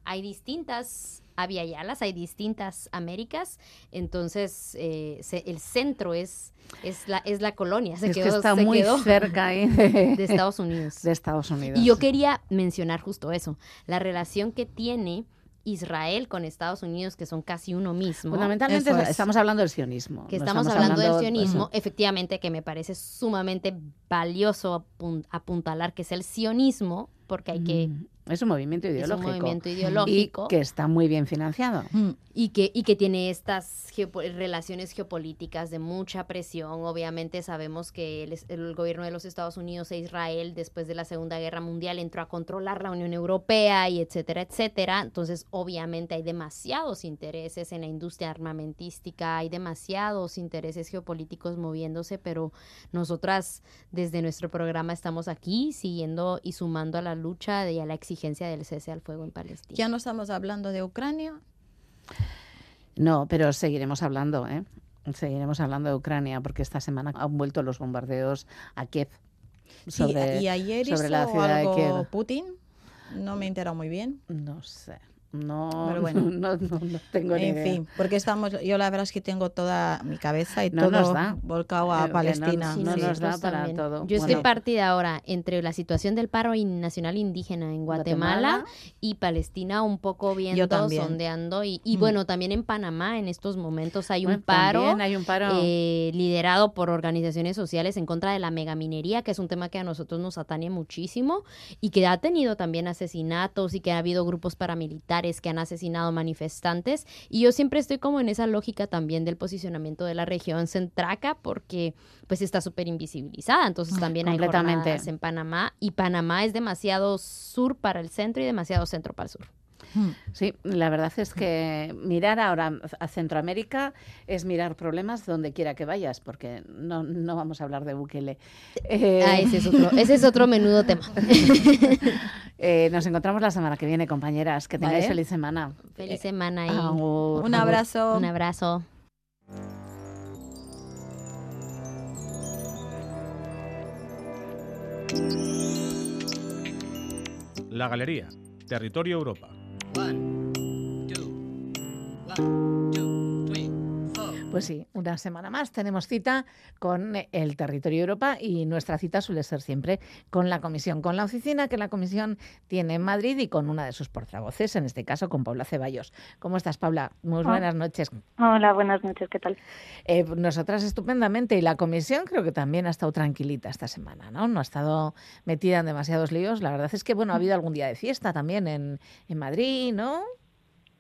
hay distintas Yalas, hay distintas Américas, entonces eh, el centro es, es, la, es la colonia, se es quedó, que está muy cerca ahí de, Estados Unidos. De Estados Unidos. Y yo quería mencionar justo eso, la relación que tiene Israel con Estados Unidos, que son casi uno mismo. Fundamentalmente estamos hablando del sionismo. Que estamos, hablando, del sionismo, efectivamente, que me parece sumamente valioso apuntalar que es el sionismo, porque hay que mm. Es un movimiento ideológico. Es un movimiento ideológico. Y que está muy bien financiado. Mm. Y que, y que tiene estas relaciones geopolíticas de mucha presión. Obviamente sabemos que el, el, gobierno de los Estados Unidos e Israel, después de la Segunda Guerra Mundial, entró a controlar la Unión Europea y etcétera, etcétera. Entonces, obviamente hay demasiados intereses en la industria armamentística, hay demasiados intereses geopolíticos moviéndose, pero nosotras desde nuestro programa estamos aquí siguiendo y sumando a la lucha y a la exigencia del cese al fuego en Palestina. Ya no estamos hablando de Ucrania. No, pero seguiremos hablando, ¿eh? Seguiremos hablando de Ucrania porque esta semana han vuelto los bombardeos a Kiev. Sobre, y ayer sobre la ciudad de Kiev. Putin. No me he enterado muy bien. No sé. No, bueno, no, no, tengo ni En fin, porque estamos, yo la verdad es que tengo toda mi cabeza y todo volcado a Palestina. no, nos da para todo. Yo estoy partida ahora entre la situación del paro nacional indígena en Guatemala, y Palestina un poco viendo, sondeando y, y mm. bueno, también en Panamá en estos momentos hay un paro, hay un paro. Eh, liderado por organizaciones sociales en contra de la megaminería, que es un tema que a nosotros nos atañe muchísimo y que ha tenido también asesinatos y que ha habido grupos paramilitares que han asesinado manifestantes. Y yo siempre estoy como en esa lógica también del posicionamiento de la región centraca porque pues está súper invisibilizada. Entonces también hay jornadas en Panamá y Panamá es demasiado sur para el centro y demasiado centro para el sur. Hmm. Sí, la verdad es que mirar ahora a Centroamérica es mirar problemas donde quiera que vayas, porque no, no vamos a hablar de Bukele. Eh, ah, ese, es otro, ese es otro menudo tema. Eh, nos encontramos la semana que viene, compañeras. Que tengáis feliz semana. Feliz semana y un abrazo. Un abrazo. La Galería, Territorio Europa. One, two, one. Pues sí, una semana más tenemos cita con el territorio Europa y nuestra cita suele ser siempre con la comisión, con la oficina que la comisión tiene en Madrid y con una de sus portavoces, en este caso con Paula Ceballos. ¿Cómo estás, Paula? Muy buenas noches. Hola, buenas noches, ¿qué tal? Eh, nosotras estupendamente y la comisión creo que también ha estado tranquilita esta semana, ¿no? No ha estado metida en demasiados líos. La verdad es que, bueno, ha habido algún día de fiesta también en, en Madrid, ¿no?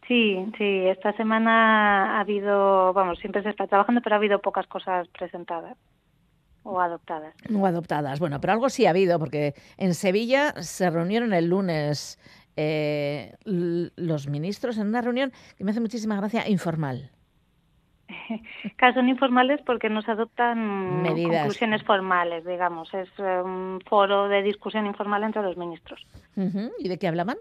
Sí, sí, esta semana ha habido, vamos, siempre se está trabajando, pero ha habido pocas cosas presentadas o adoptadas. O adoptadas, bueno, pero algo sí ha habido, porque en Sevilla se reunieron el lunes eh, los ministros en una reunión que me hace muchísima gracia, informal. Claro, son informales porque no se adoptan conclusiones formales, digamos. Es eh, un foro de discusión informal entre los ministros. ¿Y de qué hablaban?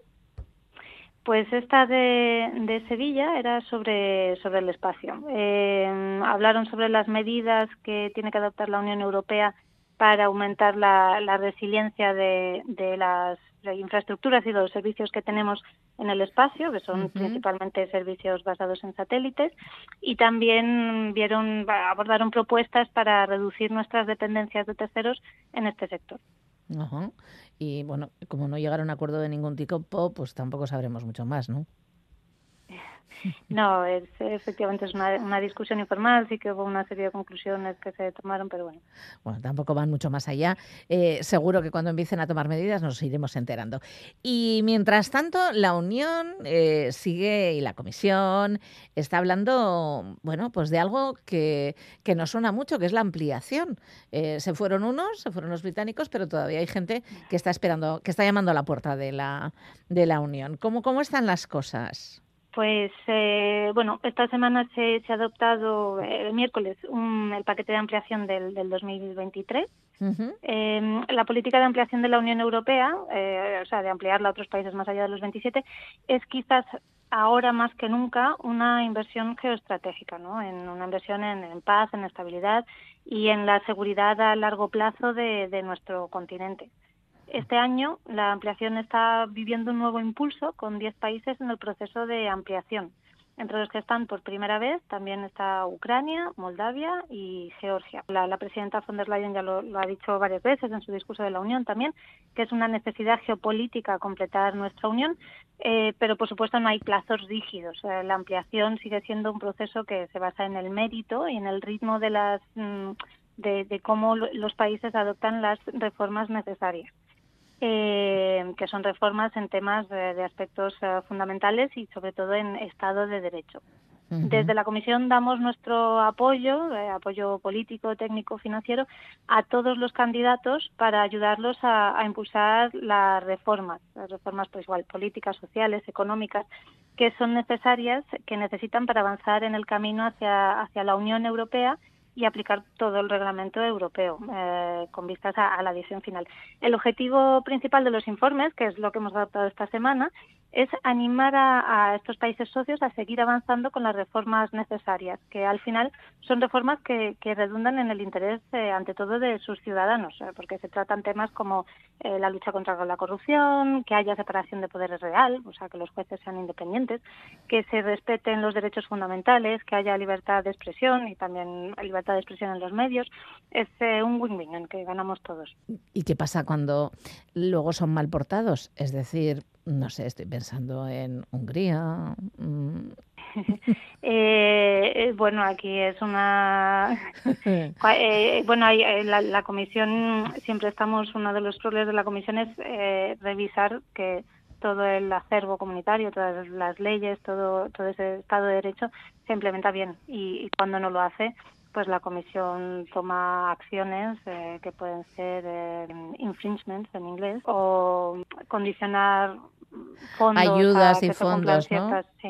Pues esta de, Sevilla era sobre, sobre el espacio. Eh, hablaron sobre las medidas que tiene que adoptar la Unión Europea para aumentar la, resiliencia de, las infraestructuras y los servicios que tenemos en el espacio, que son principalmente servicios basados en satélites, y también vieron abordaron propuestas para reducir nuestras dependencias de terceros en este sector. Y bueno, como no llegaron a acuerdo de ningún tipo, pues tampoco sabremos mucho más, ¿no? No, es, efectivamente es una, discusión informal, sí que hubo una serie de conclusiones que se tomaron, pero bueno. Bueno, tampoco van mucho más allá. Eh, seguro que cuando empiecen a tomar medidas nos iremos enterando. Y mientras tanto, la Unión eh, sigue y la Comisión está hablando, bueno, pues de algo que, que nos suena mucho, que es la ampliación. Eh, se fueron unos, se fueron los británicos, pero todavía hay gente que está esperando, que está llamando a la puerta de la, de la Unión. ¿Cómo, cómo están las cosas? Pues eh, bueno, esta semana se, ha adoptado eh, el miércoles el paquete de ampliación del, 2023. Em, la política de ampliación de la Unión Europea, eh, o sea, de ampliarla a otros países más allá de los 27, es quizás ahora más que nunca una inversión geoestratégica, ¿no? En una inversión en, paz, en estabilidad y en la seguridad a largo plazo de nuestro continente. Este año la ampliación está viviendo un nuevo impulso con 10 países en el proceso de ampliación. Entre los que están por primera vez también está Ucrania, Moldavia y Georgia. La, presidenta von der Leyen ya lo, ha dicho varias veces en su discurso de la Unión también, que es una necesidad geopolítica completar nuestra Unión, eh, pero por supuesto no hay plazos rígidos. Eh, la ampliación sigue siendo un proceso que se basa en el mérito y en el ritmo de las mm, de cómo los países adoptan las reformas necesarias eh, que son reformas en temas de, aspectos eh, fundamentales y sobre todo en Estado de Derecho. Desde la Comisión damos nuestro apoyo, eh, apoyo político, técnico, financiero, a todos los candidatos para ayudarlos a, impulsar las reformas, las reformas pues igual políticas, sociales, económicas, que son necesarias, que necesitan para avanzar en el camino hacia, hacia la Unión Europea y aplicar todo el reglamento europeo eh, con vistas a, la decisión final. El objetivo principal de los informes, que es lo que hemos adoptado esta semana, es animar a, estos países socios a seguir avanzando con las reformas necesarias, que al final son reformas que, redundan en el interés, eh, ante todo, de sus ciudadanos, eh, porque se tratan temas como eh, la lucha contra la corrupción, que haya separación de poderes real, o sea, que los jueces sean independientes, que se respeten los derechos fundamentales, que haya libertad de expresión y también libertad de expresión en los medios. Es un win-win en que ganamos todos. ¿Y qué pasa cuando luego son mal portados? Es decir, no sé, estoy pensando en Hungría. Mm. Eh, eh, bueno, aquí es una. eh, bueno, eh, la, la, comisión, siempre estamos, uno de los problemas de la comisión es revisar que todo el acervo comunitario, todas las leyes, todo, todo ese Estado de Derecho se implementa bien. y cuando no lo hace, pues la comisión toma acciones eh, que pueden ser eh, infringements en inglés o condicionar fondos ayudas y fondos ¿no? sí,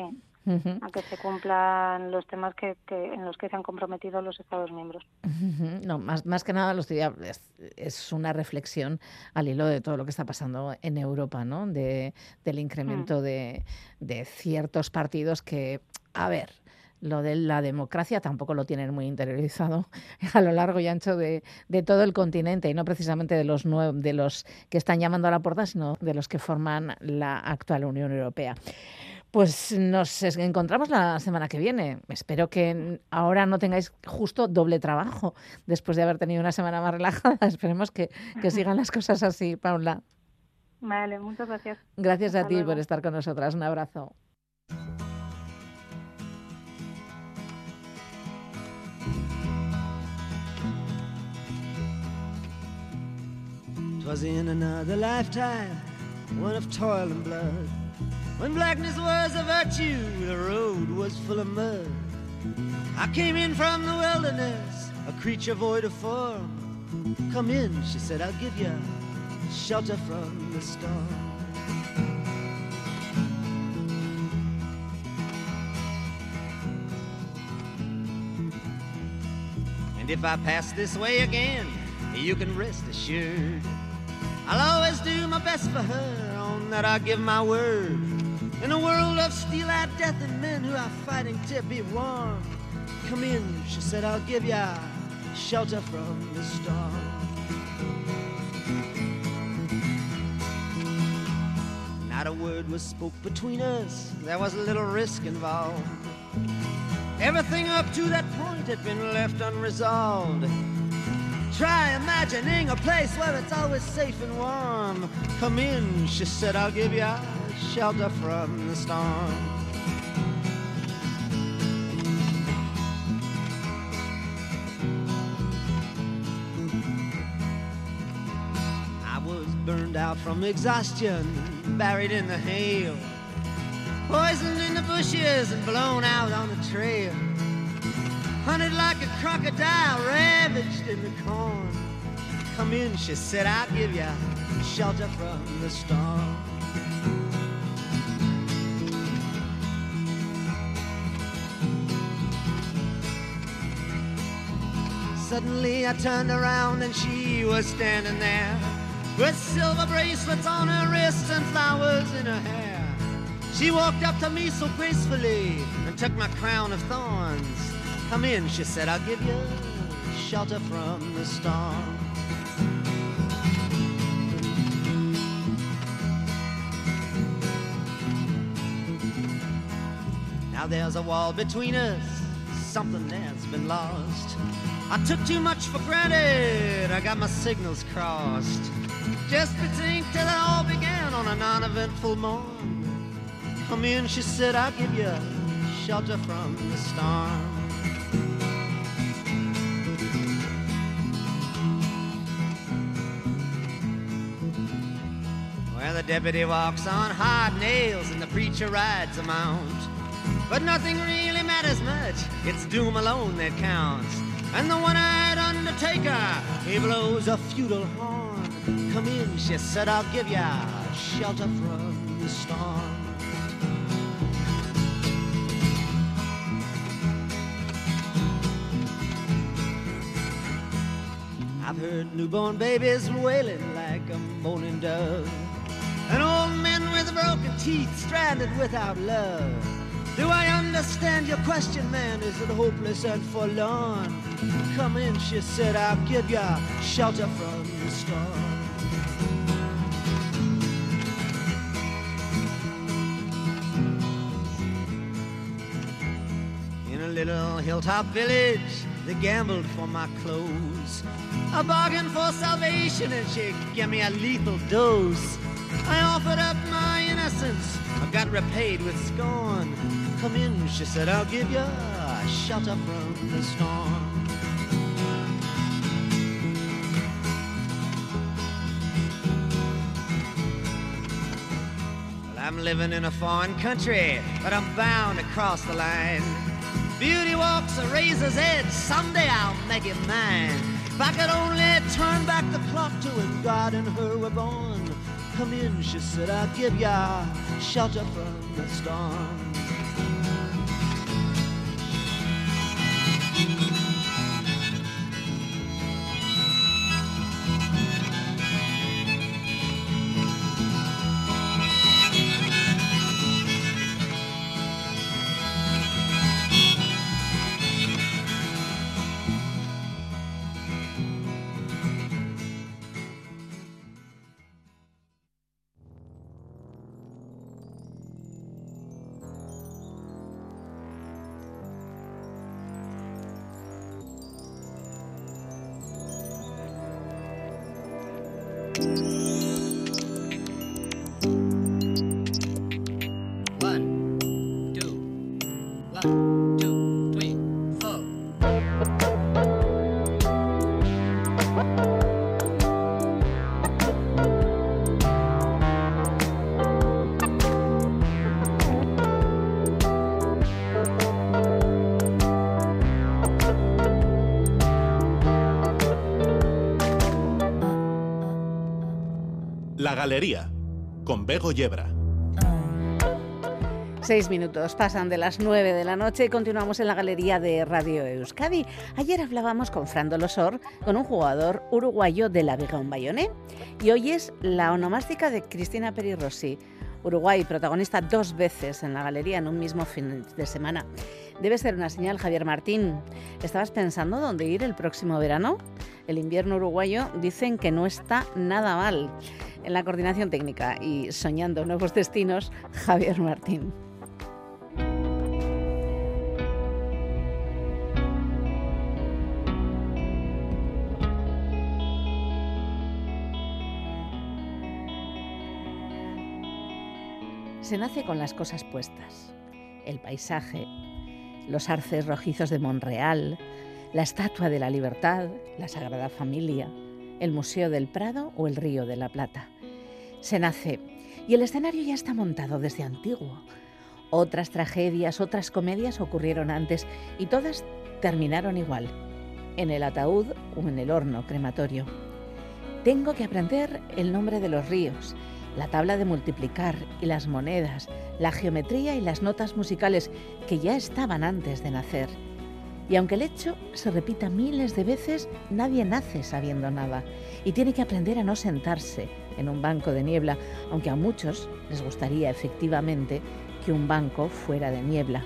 a que se cumplan los temas que, en los que se han comprometido los Estados miembros. No, más, más que nada lo estoy, es, es, una reflexión al hilo de todo lo que está pasando en Europa, ¿no? De, del incremento mm. de, de ciertos partidos que, a ver, lo de la democracia tampoco lo tienen muy interiorizado a lo largo y ancho de, todo el continente y no precisamente de los, de los que están llamando a la puerta, sino de los que forman la actual Unión Europea. Pues nos encontramos la semana que viene. Espero que ahora no tengáis justo doble trabajo después de haber tenido una semana más relajada. Esperemos que, que sigan las cosas así, Paula. Vale, muchas gracias. Gracias a ti por estar con nosotras. Un abrazo. Was in another lifetime, one of toil and blood. When blackness was a virtue, the road was full of mud. I came in from the wilderness, a creature void of form. Come in, she said, I'll give you shelter from the storm. And if I pass this way again, you can rest assured I'll always do my best for her, on that I give my word. In a world of steel-eyed death and men who are fighting to be warm. Come in, she said, I'll give ya shelter from the storm. Not a word was spoke between us, there was a little risk involved. Everything up to that point had been left unresolved. Try imagining a place where it's always safe and warm. Come in, she said, I'll give you shelter from the storm. I was burned out from exhaustion, buried in the hail, poisoned in the bushes and blown out on the trail hunted like a crocodile, ravaged in the corn. Come in, she said, I'll give you shelter from the storm. Suddenly I turned around and she was standing there with silver bracelets on her wrists and flowers in her hair. She walked up to me so gracefully and took my crown of thorns. Come in, she said, I'll give you shelter from the storm. Now there's a wall between us, something that's been lost. I took too much for granted, I got my signals crossed. Just between till it all began on a non-eventful morn. Come in, she said, I'll give you shelter from the storm. The deputy walks on hard nails and the preacher rides a mount. But nothing really matters much, it's doom alone that counts. And the one-eyed undertaker, he blows a feudal horn. Come in, she said, I'll give ya shelter from the storm. I've heard newborn babies wailing like a moaning dove. An old man with broken teeth, stranded without love. Do I understand your question, man? Is it hopeless and forlorn? Come in, she said, I'll give you shelter from the storm. In a little hilltop village, they gambled for my clothes. I bargained for salvation and she gave me a lethal dose. I offered up my innocence. I got repaid with scorn. Come in, she said, I'll give you a shelter from the storm. Well, I'm living in a foreign country, but I'm bound to cross the line. Beauty walks a razor's edge, someday I'll make it mine. If I could only turn back the clock to when God and her were born. Come in, she said, I'll give ya shelter from the storm. Galería, con Bego Yebra. Seis minutos pasan de las nueve de la noche y continuamos en la galería de Radio Euskadi. Ayer hablábamos con Fran Dolosor, con un jugador uruguayo de la Vega Bayoné. Y hoy es la onomástica de Cristina Peri Rossi, Uruguay, protagonista dos veces en la galería en un mismo fin de semana. Debe ser una señal, Javier Martín. ¿Estabas pensando dónde ir el próximo verano? El invierno uruguayo dicen que no está nada mal. En la coordinación técnica y soñando nuevos destinos, Javier Martín. Se nace con las cosas puestas. El paisaje, los arces rojizos de Monreal, la Estatua de la Libertad, la Sagrada Familia, el Museo del Prado o el Río de la Plata. Se nace y el escenario ya está montado desde antiguo. Otras tragedias, otras comedias ocurrieron antes y todas terminaron igual, en el ataúd o en el horno crematorio. Tengo que aprender el nombre de los ríos, la tabla de multiplicar y las monedas, la geometría y las notas musicales que ya estaban antes de nacer. Y aunque el hecho se repita miles de veces, nadie nace sabiendo nada y tiene que aprender a no sentarse en un banco de niebla, aunque a muchos les gustaría efectivamente que un banco fuera de niebla.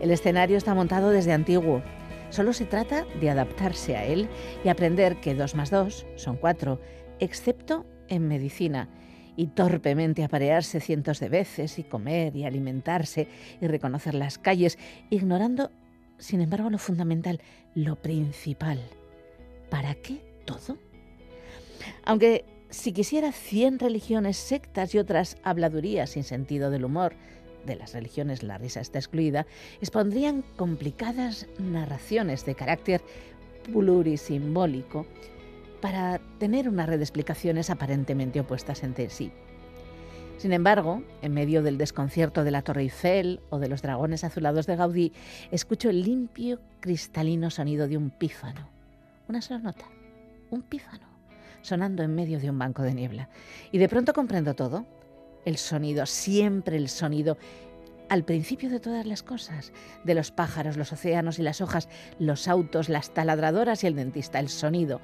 El escenario está montado desde antiguo. Solo se trata de adaptarse a él y aprender que dos más dos son cuatro, excepto en medicina, y torpemente aparearse cientos de veces y comer y alimentarse y reconocer las calles, ignorando, sin embargo, lo fundamental, lo principal. ¿Para qué todo? Aunque si quisiera cien religiones, sectas y otras habladurías sin sentido del humor, de las religiones la risa está excluida, expondrían complicadas narraciones de carácter plurisimbólico para tener una red de explicaciones aparentemente opuestas entre sí. Sin embargo, en medio del desconcierto de la Torre Eiffel o de los dragones azulados de Gaudí, escucho el limpio, cristalino sonido de un pífano. Una sola nota, un pífano, sonando en medio de un banco de niebla. Y de pronto comprendo todo. El sonido, siempre el sonido, al principio de todas las cosas, de los pájaros, los océanos y las hojas, los autos, las taladradoras y el dentista, el sonido,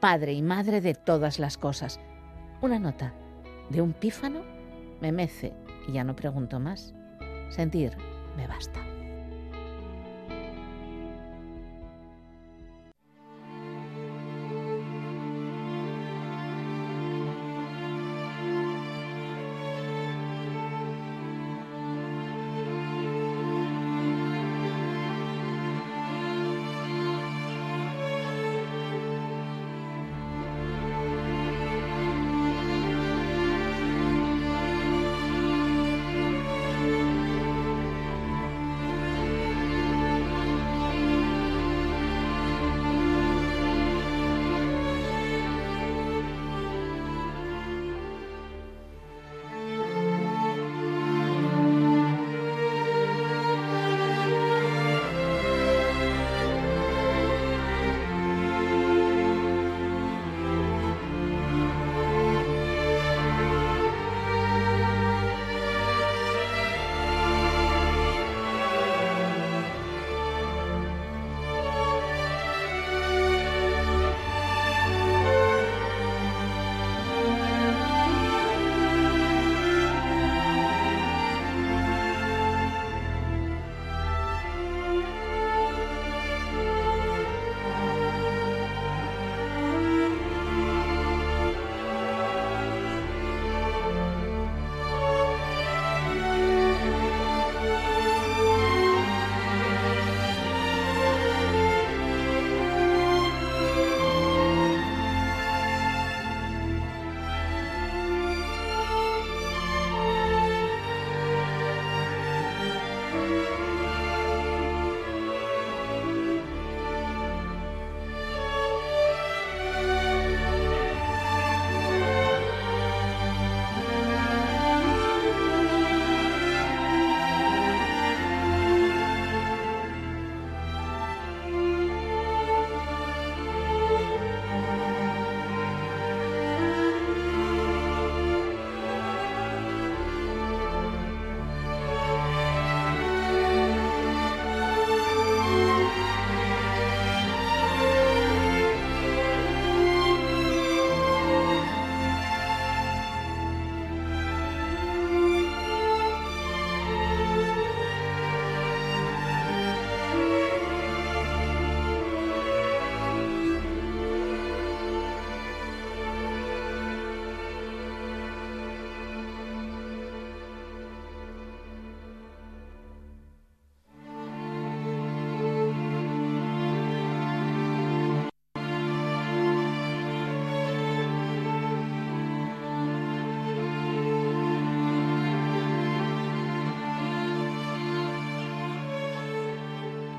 padre y madre de todas las cosas. Una nota de un pífano me mece y ya no pregunto más. Sentir me basta.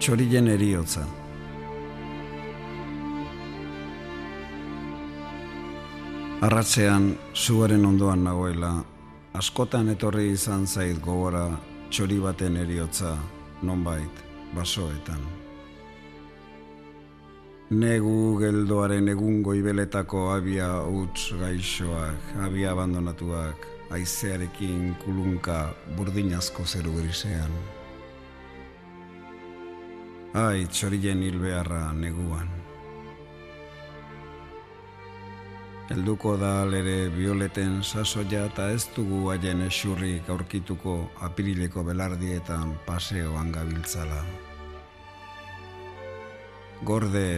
Txorilen eriotza. Arratzean, zuaren ondoan nagoela, askotan etorri izan zait gogora txori baten eriotza, nonbait, basoetan. Negu geldoaren egun goibeletako abia utz gaixoak, abia abandonatuak, aizearekin kulunka burdinazko zeru grisean. Ai, txorien hil beharra neguan. Helduko da alere bioleten sasoia eta ez dugu haien esurrik aurkituko apirileko belardietan paseoan gabiltzala. Gorde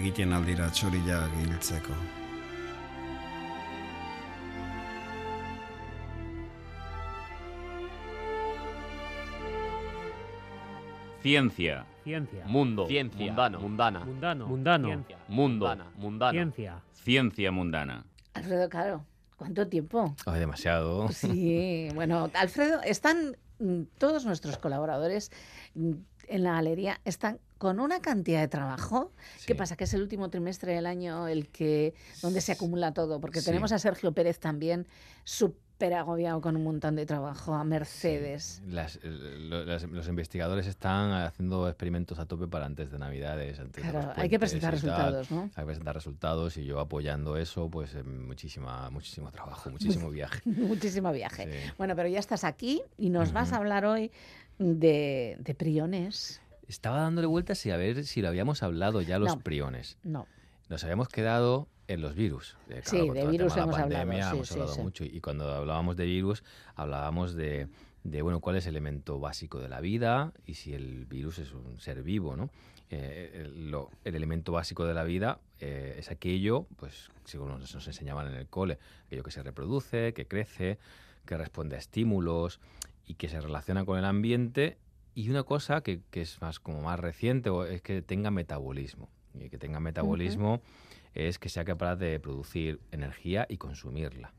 egiten aldira txoria giltzeko. Ciencia. Ciencia. Mundo. Ciencia. Mundano. Mundana. Mundano. Mundano. Ciencia. Mundo. Mundana. Mundano. Ciencia. Ciencia mundana. Alfredo, claro. ¿Cuánto tiempo? Ay, demasiado. Sí, bueno, Alfredo, están mm, todos nuestros colaboradores mm, en la galería, están con una cantidad de trabajo. ¿Qué pasa? Que es el último trimestre del año el que donde se acumula todo, porque Sí. tenemos a Sergio Pérez también súper agobiado con un montón de trabajo, a Mercedes. Las- eh, lo- las- los investigadores están haciendo experimentos a tope para antes de Navidades. Antes de Claro, los hay que presentar tal. resultados, ¿no? Hay que presentar resultados y yo apoyando eso, pues eh, muchísima, muchísimo trabajo, muchísimo viaje. Muchísimo viaje. Sí. Bueno, pero ya estás aquí y nos vas a hablar hoy de, de priones. Estaba dándole vueltas y a ver si lo habíamos hablado ya los No. priones. No. Nos habíamos quedado en los virus. Eh, Sí, de virus hemos la hablado, hemos sí, hablado sí. mucho. Y cuando hablábamos de virus, hablábamos de, de, bueno, cuál es el elemento básico de la vida y si el virus es un ser vivo, ¿no? Eh, el, lo- el elemento básico de la vida eh, es aquello, pues, según nos, nos enseñaban en el cole, aquello que se reproduce, que crece, que responde a estímulos y que se relaciona con el ambiente. Y una cosa que, que es más como más reciente es que tenga metabolismo. Y que tenga metabolismo es que sea capaz de producir energía y consumirla.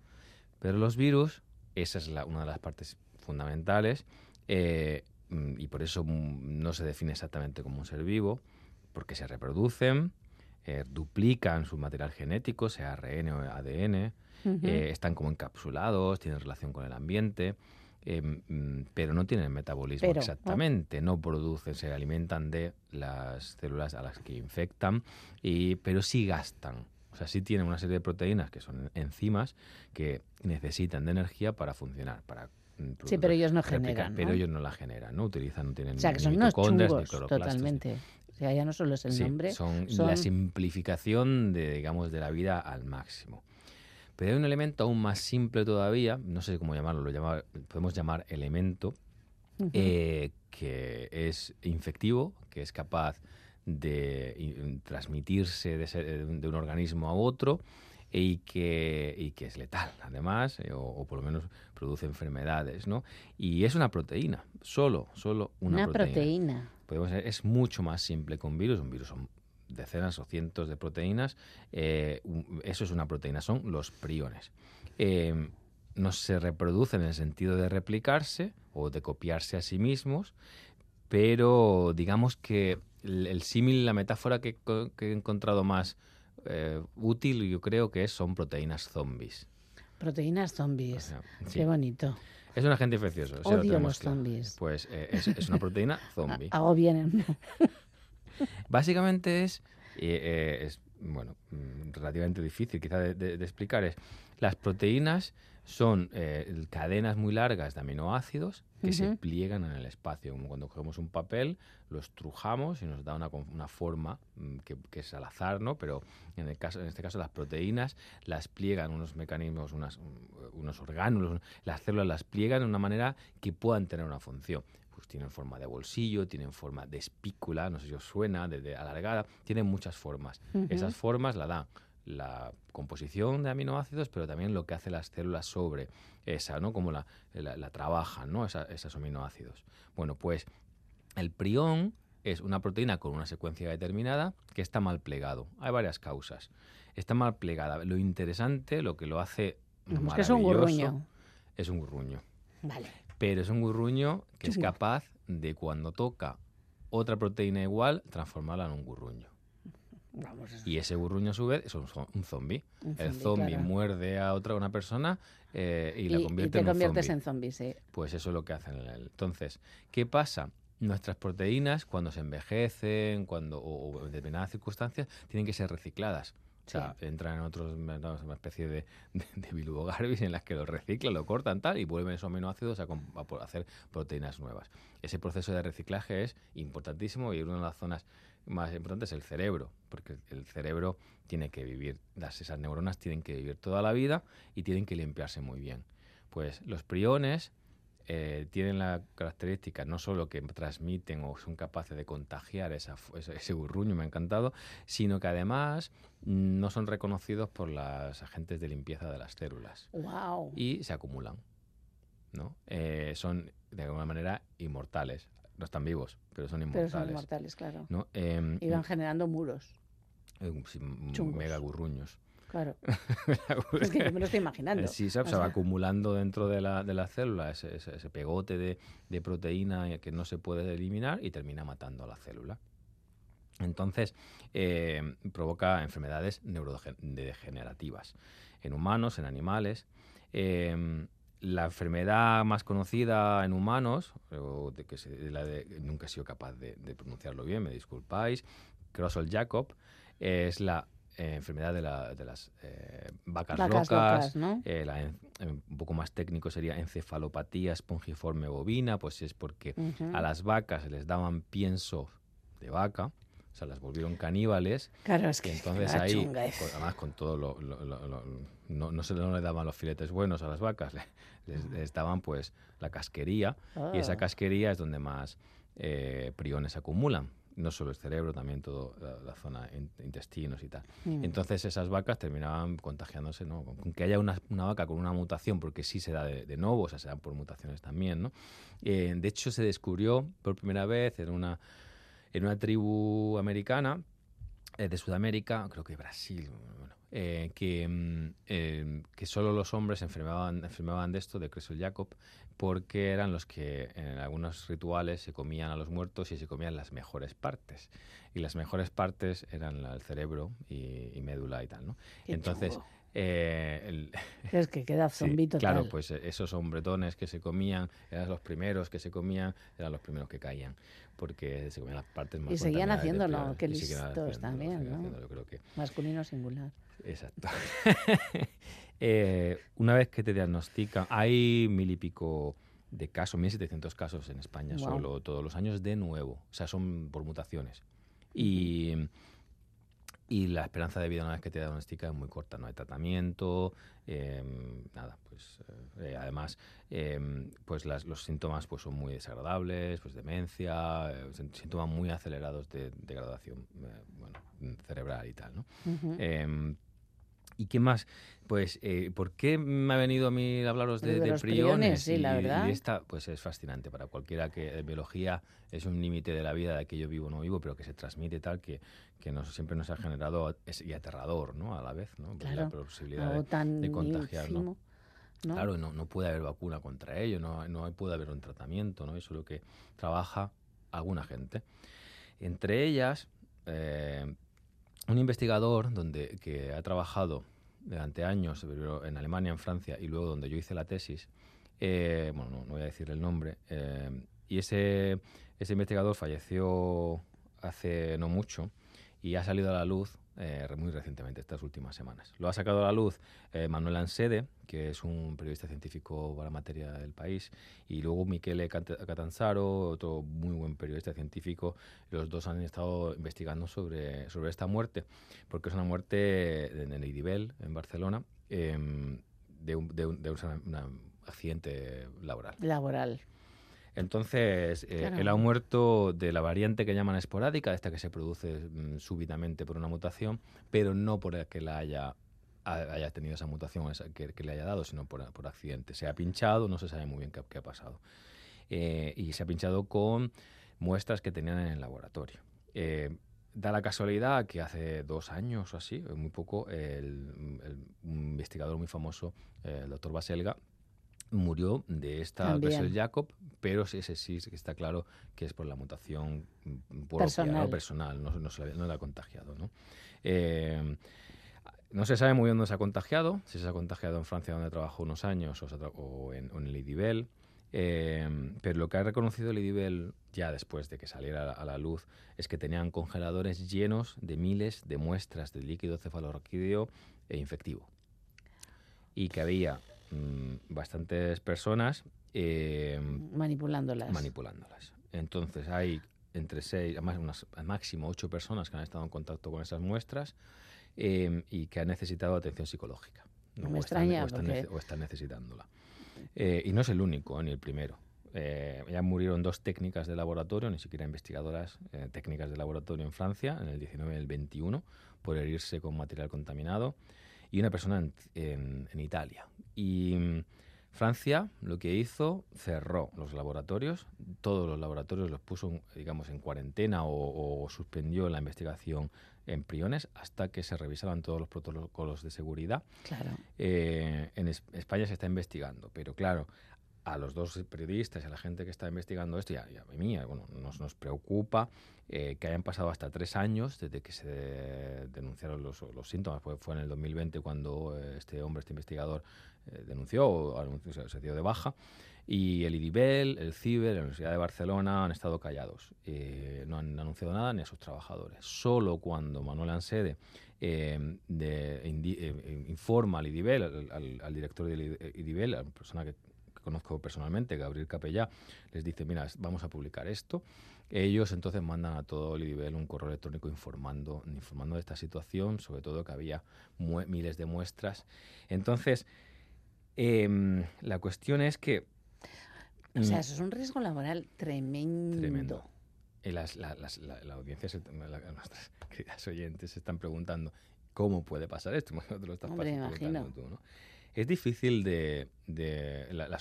Pero los virus, esa es la- una de las partes fundamentales, eh, mm, y por eso mm, no se define exactamente como un ser vivo, porque se reproducen, eh, duplican su material genético, sea ARN o ADN, eh, están como encapsulados, tienen relación con el ambiente, eh, pero no tienen metabolismo Pero, ¿no? exactamente, no producen, se alimentan de las células a las que infectan, y, pero sí gastan. O sea, sí tienen una serie de proteínas que son enzimas que necesitan de energía para funcionar, para mm, Sí, pero ellos no replicar, generan, Pero ¿no? ellos no la generan, ¿no? Utilizan, no tienen O sea, que ni son unos chungos totalmente. O sea, ya no solo es el Sí, nombre, son, son- la simplificación de, digamos, de la vida al máximo. Pero hay un elemento aún más simple todavía, no sé cómo llamarlo, lo llama- podemos llamar elemento, eh, que es infectivo, que es capaz de transmitirse de, ser- de un organismo a otro y que, y que es letal, además, eh, o, o por lo menos produce enfermedades, ¿no? Y es una proteína, solo, solo una, una proteína. Podemos, es mucho más simple que un virus. Un virus son decenas o cientos de proteínas. eh, eso es una proteína, son los priones. Eh, no se reproducen en el sentido de replicarse o de copiarse a sí mismos, pero digamos que el, el símil, la metáfora que, he encontrado más eh, útil, yo creo que es, son proteínas zombies. Proteínas zombies. sí. Qué bonito. Es un agente infeccioso. lo Odio claro. zombies. Pues eh, es, es una proteína zombie. Hago bien. Básicamente es, eh, es bueno, mm, relativamente difícil quizá de, de- de explicar, es las proteínas son eh, cadenas muy largas de aminoácidos que se pliegan en el espacio. Como cuando cogemos un papel, lo estrujamos y nos da una, una forma mm, que, que es al azar, ¿no? Pero en, el caso, en este caso las proteínas las pliegan unos mecanismos, unas, mm, unos orgánulos, las células las pliegan de una manera que puedan tener una función pues tienen forma de bolsillo, tienen forma de espícula, no sé si os suena, de, de alargada, tienen muchas formas. Esas formas la dan la composición de aminoácidos, pero también lo que hace las células sobre esa, ¿no? Cómo la, la- la trabajan, ¿no? Esa- esos aminoácidos. Bueno, pues el prión es una proteína con una secuencia determinada que está mal plegado. Hay varias causas. Está mal plegada. Lo interesante, lo que lo hace Vamos, que es un gurruño. Es un gurruño Vale. Pero es un gurruño que es capaz de cuando toca otra proteína igual, transformarla en un gurruño. y ese gurruño a su vez es un, un zombie. el zombie muerde a otra una persona eh, y, la convierte en un conviertes en zombie, sí. Pues eso es lo que hacen. Entonces, ¿qué pasa? Nuestras proteínas, cuando se envejecen, cuando o, en determinadas circunstancias, tienen que ser recicladas. O sea, entran en otros, una especie de, de, de en las que lo reciclan, lo cortan tal y vuelven esos aminoácidos a, a, hacer proteínas nuevas. Ese proceso de reciclaje es importantísimo y una de las zonas más importantes es el cerebro, porque el cerebro tiene que vivir, las, esas neuronas tienen que vivir toda la vida y tienen que limpiarse muy bien. Pues los priones eh, tienen la característica no solo que transmiten o son capaces de contagiar esa, ese, burruño, me ha encantado, sino que además no son reconocidos por los agentes de limpieza de las células. Wow. Y se acumulan. ¿no? Eh, son de alguna manera inmortales. No están vivos, pero son inmortales. Pero son inmortales, claro. ¿no? Eh, y van generando muros. mega gurruños. Claro. es que me lo estoy imaginando. Sí, se, va acumulando dentro de la, de la célula ese, ese, pegote de, de, proteína que no se puede eliminar y termina matando a la célula. Entonces, eh, provoca enfermedades neurodegenerativas en humanos, en animales. Eh, la enfermedad más conocida en humanos, de que la de, nunca he sido capaz de, pronunciarlo bien, me disculpáis, Crossoll-Jacob, es la eh, enfermedad de, la, de las eh, vacas, locas, eh, un poco más técnico sería encefalopatía espongiforme bovina, pues es porque a las vacas les daban pienso de vaca, o sea, las volvieron caníbales. Claro, es que entonces ahí, además con todo lo, no, no, se no le daban los filetes buenos a las vacas, les, daban pues la casquería y esa ah. casquería es donde más priones acumulan no solo el cerebro, también toda la, zona intestinos y tal. Mm. Entonces esas vacas terminaban contagiándose, ¿no? Con que haya una, vaca con una mutación, porque sí se da de, nuevo, o sea, se dan por mutaciones también, ¿no? Eh, de hecho, se descubrió por primera vez en una, en una tribu americana, eh, de Sudamérica, creo que Brasil, eh, que, mm, que solo los hombres enfermaban, enfermaban de esto, de Cressel Jacob, porque eran los que en algunos rituales se comían a los muertos y se comían las mejores partes. Y las mejores partes eran el cerebro y, médula y tal, ¿no? Entonces... Eh, es que queda zombito Claro, pues eh, esos hombretones que se comían eran los primeros que se comían, eran los primeros que caían, porque se comían las partes más Y seguían haciéndolo, que listos también, ¿no? Masculino singular. Exacto. Eh, una vez que te diagnostican, hay mil y pico de casos, 1.700 casos en España solo todos los años de nuevo. O sea, son por mutaciones. Y, y la esperanza de vida una vez que te diagnostican es muy corta. No hay tratamiento, em, nada, pues eh, además em, pues los síntomas pues son muy desagradables, pues demencia, eh, síntomas muy acelerados de degradación bueno, cerebral y tal, ¿no? ¿Y qué más? Pues, eh, ¿por qué me ha venido a mí hablaros de, de, priones? Sí, la verdad. Y esta, pues es fascinante para cualquiera que biología es un límite de la vida de que yo vivo o no vivo, pero que se transmite tal que, que nos, siempre nos ha generado y aterrador, ¿no? A la vez, ¿no? Claro. La posibilidad de, de contagiar, ¿no? Claro, no, no puede haber vacuna contra ello, no, no puede haber un tratamiento, ¿no? Eso es lo que trabaja alguna gente. Entre ellas, eh, un investigador donde, que ha trabajado durante años en Alemania, en Francia y luego donde yo hice la tesis, eh, bueno, no, voy a decir el nombre, eh, y ese, ese investigador falleció hace no mucho y ha salido a la luz eh, muy recientemente, estas últimas semanas. Lo ha sacado a la luz eh, Manuel Ansede, que es un periodista científico para la materia del país, y luego Michele Catanzaro, otro muy buen periodista científico. Los dos han estado investigando sobre, sobre esta muerte, porque es una muerte en el en Barcelona, em, de, un, de, un, accidente laboral. Laboral. Entonces, eh, él ha muerto de la variante que llaman esporádica, esta que se produce mm, súbitamente por una mutación, pero no por que la haya haya tenido esa mutación que, le haya dado, sino por, accidente. Se ha pinchado, no se sabe muy bien qué, ha pasado. Eh, y se ha pinchado con muestras que tenían en el laboratorio. Eh, da la casualidad que hace dos años o así, muy poco, el, un investigador muy famoso, el doctor Baselga, murió de esta También. Jacob, pero ese sí está claro que es por la mutación mm, propia, Personal. ¿no? personal, no, no se, la- no la ha contagiado. ¿no? Eh, no se sabe muy bien dónde se ha contagiado, si se ha contagiado en Francia donde trabajó unos años o, en, en Lidibel, eh, pero lo que ha reconocido Lidibel ya después de que saliera a la, a la luz es que tenían congeladores llenos de miles de muestras de líquido cefalorraquídeo e infectivo y que había mm, bastantes personas eh, Manipulándolas. manipulándolas. Entonces hay entre seis, además unas, máximo ocho personas que han estado en contacto con esas muestras eh, y que han necesitado atención psicológica. Me O están- extraña, o están, porque- nece- o están necesitándola. Eh, y no es el único, eh, ni el primero. Eh, ya murieron dos técnicas de laboratorio, ni siquiera investigadoras eh, técnicas de laboratorio en Francia, en el 19 y el 21, por herirse con material contaminado, y una persona en, en- en Italia. Y mm, Francia lo que hizo, cerró los laboratorios, todos los laboratorios los puso, en, digamos, en cuarentena o, o suspendió la investigación en priones hasta que se revisaran todos los protocolos de seguridad. Claro. Eh, en Es- España se está investigando, pero claro, a los dos periodistas y a la gente que está investigando esto, y a, y a mí, eh, bueno, nos, nos preocupa eh, que hayan pasado hasta tres años desde que se denunciaron los, los síntomas. Fue, fue en el 2020 cuando eh, este hombre, este investigador, eh, denunció o anunció- se, se dio de baja. Y el IDIBEL, el CIBER, la Universidad de Barcelona han estado callados. Eh, no han anunciado nada ni a sus trabajadores. Solo cuando Manuel Ansede eh, de- indi- eh, informa al IDIBEL, al, al- al director del IDIBEL, a la persona que conozco personalmente, Gabriel Capellá, les dice, mira, vamos a publicar esto. Ellos entonces mandan a todo el IDIBEL un correo electrónico informando, informando de esta situación, sobre todo que había miles de muestras. Entonces, em, la cuestión es que... O sea, mm, eso es un riesgo laboral tremendo. Tremendo. Y las- la, las- la- la audiencia, se- la- nuestras queridas oyentes se están preguntando cómo puede pasar esto. Te lo estás Hombre, pas- preguntando imagino. tú, ¿no? Es difícil de... la, la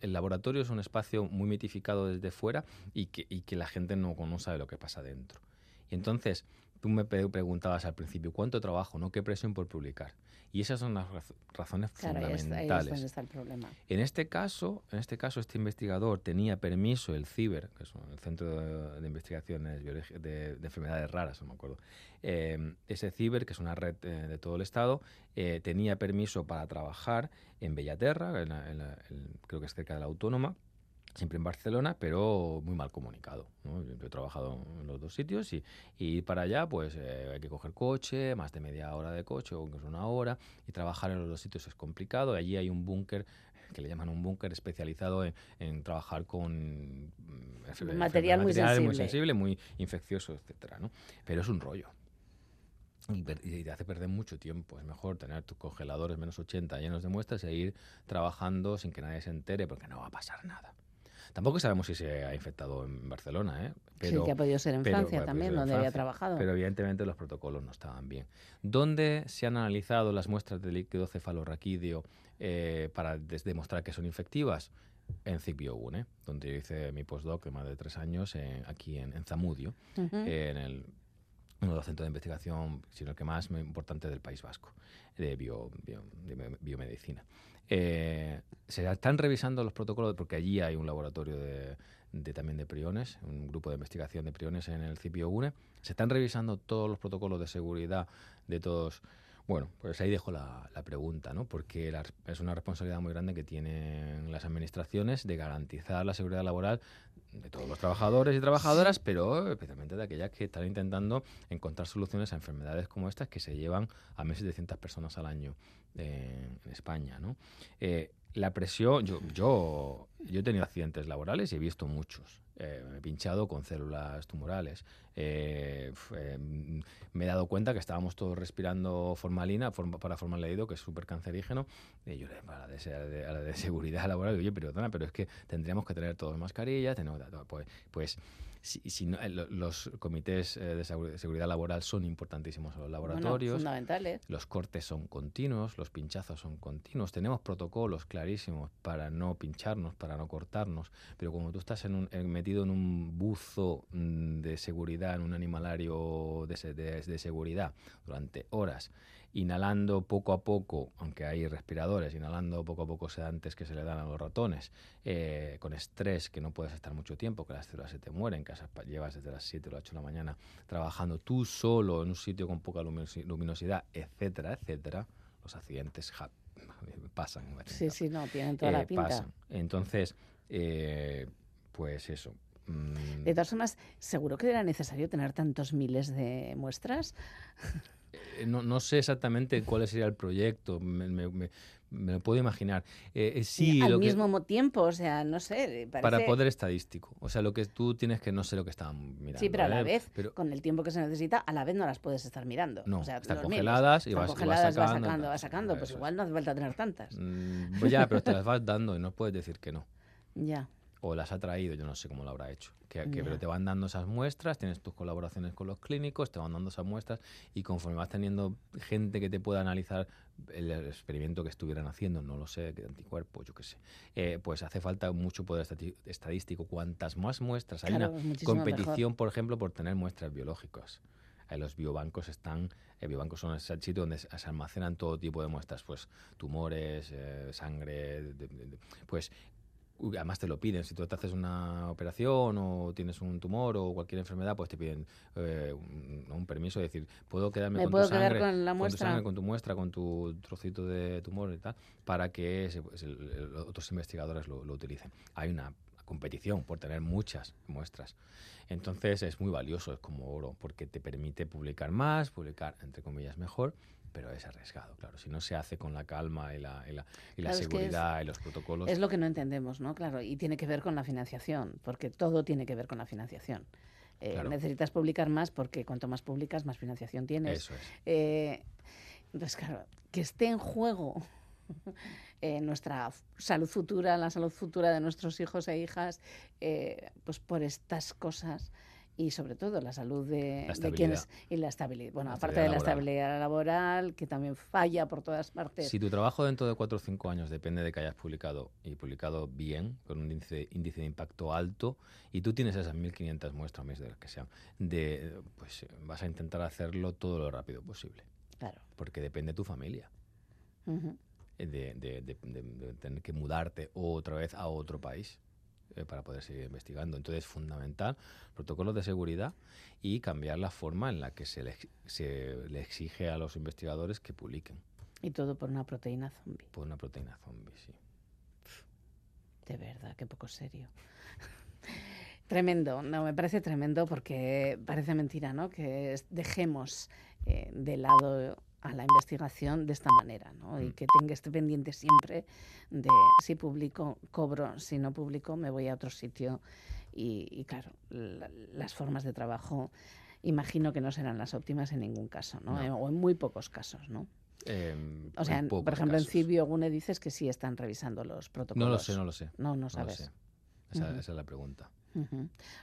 el laboratorio es un espacio muy mitificado desde fuera y que, y que la gente no, no sabe lo que pasa dentro. Y entonces, tú me preguntabas al principio, ¿cuánto trabajo? ¿no? ¿Qué presión por publicar? Y esas son las raz- razones Claro, ahí está, ahí es fundamentales. donde está el problema. En este caso, en este caso, este investigador tenía permiso, el CIBER, que es el Centro de, Investigaciones de Enfermedades Raras, no me acuerdo. Eh, ese CIBER, que es una red eh, de todo el Estado, eh, tenía permiso para trabajar en Bellaterra, en la- en la- en- creo que es cerca de la Autónoma, siempre en Barcelona, pero muy mal comunicado. ¿no? Yo, he trabajado en los dos sitios y, y ir para allá, pues eh, hay que coger coche, más de media hora de coche o incluso una hora, y trabajar en los dos sitios es complicado. Allí hay un búnker que le llaman un búnker especializado en, en trabajar con mm, Material muy material muy sensible. sensible, muy infeccioso, etcétera, ¿no? Pero es un rollo. Y te hace perder mucho tiempo. Es mejor tener tus congeladores menos 80 llenos de muestras e ir trabajando sin que nadie se entere porque no va a pasar nada. Tampoco sabemos si se ha infectado en Barcelona, ¿eh? Sí, que ha podido ser en Francia también, donde había trabajado. Pero evidentemente los protocolos no estaban bien. ¿Dónde se han analizado las muestras de líquido cefalorraquídeo eh, para demostrar que son infectivas? En CIPIO ¿eh? donde yo hice mi postdoc de más de tres años en- aquí en, en Zamudio, en el uno de los centros de investigación, sino el que más importante del País Vasco, de, bio- bio- de me- biomedicina. Eh, se están revisando los protocolos, porque allí hay un laboratorio de, también de priones, un grupo de investigación de priones en el CIPIO UNE. Se están revisando todos los protocolos de seguridad de todos. Bueno, pues ahí dejo la, pregunta, ¿no? Porque es una responsabilidad muy grande que tienen las administraciones de garantizar la seguridad laboral de todos los trabajadores y trabajadoras, pero especialmente de aquellas que están intentando encontrar soluciones a enfermedades como estas que se llevan a 1.700 personas al año eh, en España. ¿no? Eh, la presión, yo, yo, yo he tenido accidentes laborales y he visto muchos. Eh, me he pinchado con células tumorales. Eh, eh, me he dado cuenta que estábamos todos respirando formalina form- para formaldehído, que es súper cancerígeno. Y yo a la, de, a la de- seguridad laboral, oye, perdona, pero es que tendríamos que tener todos mascarillas. Tenemos, pues, pues si, si no, eh, lo- los comités eh, de segu- seguridad laboral son importantísimos en los Bueno, laboratorios. fundamentales. Los cortes son continuos, los pinchazos son continuos. Tenemos protocolos clarísimos para no pincharnos, para no cortarnos. Pero como tú estás en un- eh, metido en un buzo mm, de seguridad, en un animalario de, de- de seguridad durante horas, inhalando poco a poco, aunque hay respiradores, inhalando poco a poco sedantes que se le dan a los ratones, eh, con estrés, que no puedes estar mucho tiempo, que las células se te mueren, que llevas desde las 7 o las 8 de la mañana trabajando tú solo en un sitio con poca luminosi- luminosidad, etcétera, etcétera, los accidentes ja- pasan. Sí, sí, no, tienen toda eh, la pinta. pasan. Entonces, eh, pues eso. mm, De todas formas, seguro que era necesario tener tantos miles de muestras. eh, no, no sé exactamente cuál sería el proyecto, me, me- me- me lo puedo imaginar. Eh, eh, sí, al lo mismo mo- tiempo, o sea, no sé. Parece... para poder estadístico. O sea, lo que tú tienes que no sé lo que estaban mirando. Sí, pero a la ¿eh? vez, Pero- con el tiempo que se necesita, a la vez no las puedes estar mirando. No, o sea, están congeladas y vas- y vas congeladas, vas sacando, vas sacando. Pues igual no hace falta tener tantas. Mm, pues ya, pero te las vas dando y no puedes decir que no. Ya. O las ha traído, yo no sé cómo lo habrá hecho. Que, pero te van dando esas muestras, tienes tus colaboraciones con los clínicos, te van dando esas muestras y conforme vas teniendo gente que te pueda analizar el experimento que estuvieran haciendo, no lo sé, de anticuerpos, yo qué sé, eh, pues hace falta mucho poder estadístico. Cuantas más muestras, hay Claro, una competición, por ejemplo, por tener muestras biológicas. Eh, Los biobancos están, eh, biobancos son ese sitio donde se almacenan todo tipo de muestras, pues tumores, eh, sangre, de- de- de- pues además te lo piden. Si tú te haces una operación o tienes un tumor o cualquier enfermedad, pues te piden eh, un, un permiso de decir, puedo quedarme ¿Me con puedo tu quedar sangre, con la tu muestra? sangre, con tu muestra, con tu trocito de tumor y tal, para que se- pues, el- el- otros investigadores lo, lo utilicen. Hay una competición por tener muchas muestras. Entonces es muy valioso, es como oro, porque te permite publicar más, publicar entre comillas mejor, pero es arriesgado, claro. Si no se hace con la calma y la, y la, y la Claro, es que es- seguridad y los protocolos. Es lo que no entendemos, ¿no? Claro, y tiene que ver con la financiación, porque todo tiene que ver con la financiación. Eh, Claro. Necesitas publicar más porque cuanto más publicas, más financiación tienes. Eso es. Eh, entonces, claro, que esté en juego eh, nuestra salud futura, la salud futura de nuestros hijos e hijas, pues por estas cosas y sobre todo la salud de, La de quienes y la estabilidad. Bueno, La aparte de la estabilidad estabilidad laboral, que también falla por todas partes. Si tu trabajo dentro de 4 o 5 años depende de que hayas publicado y publicado bien, con un índice, índice de impacto alto, y tú tienes esas 1.500 muestras, de las que sean, de, pues vas a intentar hacerlo todo lo rápido posible. Claro. Porque depende de tu familia. Eh, De, de- de- de- de tener que mudarte otra vez a otro país eh, para poder seguir investigando. Entonces es fundamental protocolos de seguridad y cambiar la forma en la que se le, se le exige a los investigadores que publiquen Y todo por una proteína zombie. por una proteína zombie. Sí. De verdad, qué poco serio. tremendo, no, me parece tremendo porque parece mentira, ¿no? Que dejemos eh, de lado a la investigación de esta manera, ¿no? Y que tenga este pendiente siempre de si publico, cobro, si no publico, me voy a otro sitio. Y, y claro, la- las formas de trabajo imagino que no serán las óptimas en ningún caso, ¿no? No. Eh, O en muy pocos casos, ¿no? Em, O sea, por ejemplo, casos. en Cibio Gune dices que sí están revisando los protocolos. No lo sé, no lo sé. No, no lo sabes. sé. Esa, esa es la pregunta.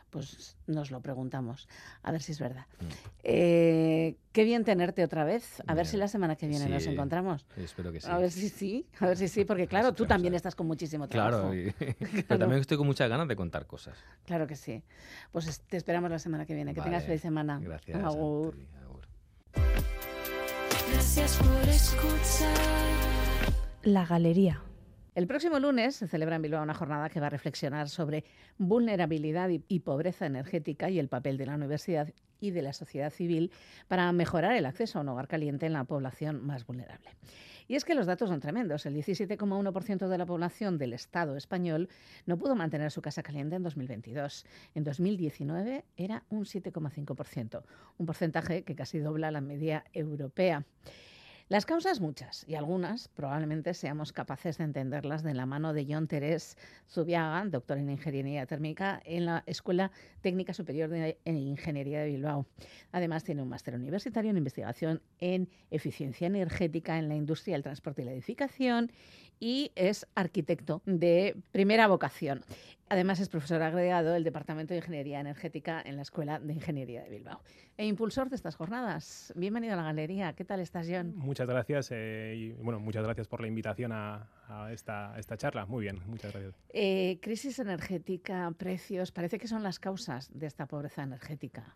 Pues nos lo preguntamos, a ver si es verdad. Mm. Eh, qué bien tenerte otra vez. A ver Bien. si la semana que viene nos encontramos. Espero que sí. A ver si sí, a ver si sí, porque claro, tú también estás con muchísimo trabajo. Claro, y- pero también estoy con muchas ganas de contar cosas. Claro que sí. Pues es- te esperamos la semana que viene. Que tengas feliz semana. Gracias. Agur. Agur. Gracias por escuchar. La galería. El próximo lunes se celebra en Bilbao una jornada que va a reflexionar sobre vulnerabilidad y, pobreza energética y el papel de la universidad y de la sociedad civil para mejorar el acceso a un hogar caliente en la población más vulnerable. Y es que los datos son tremendos. El 17,1% de la población del Estado español no pudo mantener su casa caliente en 2022. En 2019 era un 7,5%, un porcentaje que casi dobla la media europea. Las causas muchas y algunas probablemente seamos capaces de entenderlas de la mano de John Terés Zubiaga, doctor en Ingeniería Térmica en la Escuela Técnica Superior de Ingeniería de Bilbao. Además tiene un máster universitario en investigación en eficiencia energética en la industria del transporte y la edificación y es arquitecto de primera vocación. Además es profesor agregado del Departamento de Ingeniería Energética en la Escuela de Ingeniería de Bilbao. E impulsor de estas jornadas. Bienvenido a la galería. ¿Qué tal estás, John? Muchas gracias eh, y bueno, muchas gracias por la invitación a, a esta, esta, charla. Muy bien, muchas gracias. Eh, crisis energética, precios, parece que son las causas de esta pobreza energética.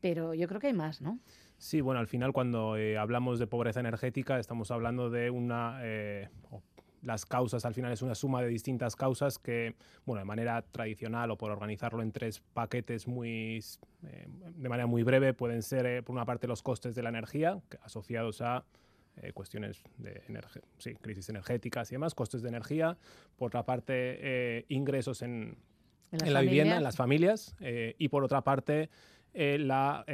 Pero yo creo que hay más, ¿no? Sí, bueno, al final cuando eh, hablamos de pobreza energética estamos hablando de una, eh, las causas al final es una suma de distintas causas que, bueno, de manera tradicional o por organizarlo en tres paquetes muy, eh, de manera muy breve, pueden ser, eh, por una parte, los costes de la energía asociados a eh, cuestiones de sí, crisis energéticas y demás, costes de energía, por otra parte, ingresos en, en, en la vivienda, en las familias, y por otra parte, la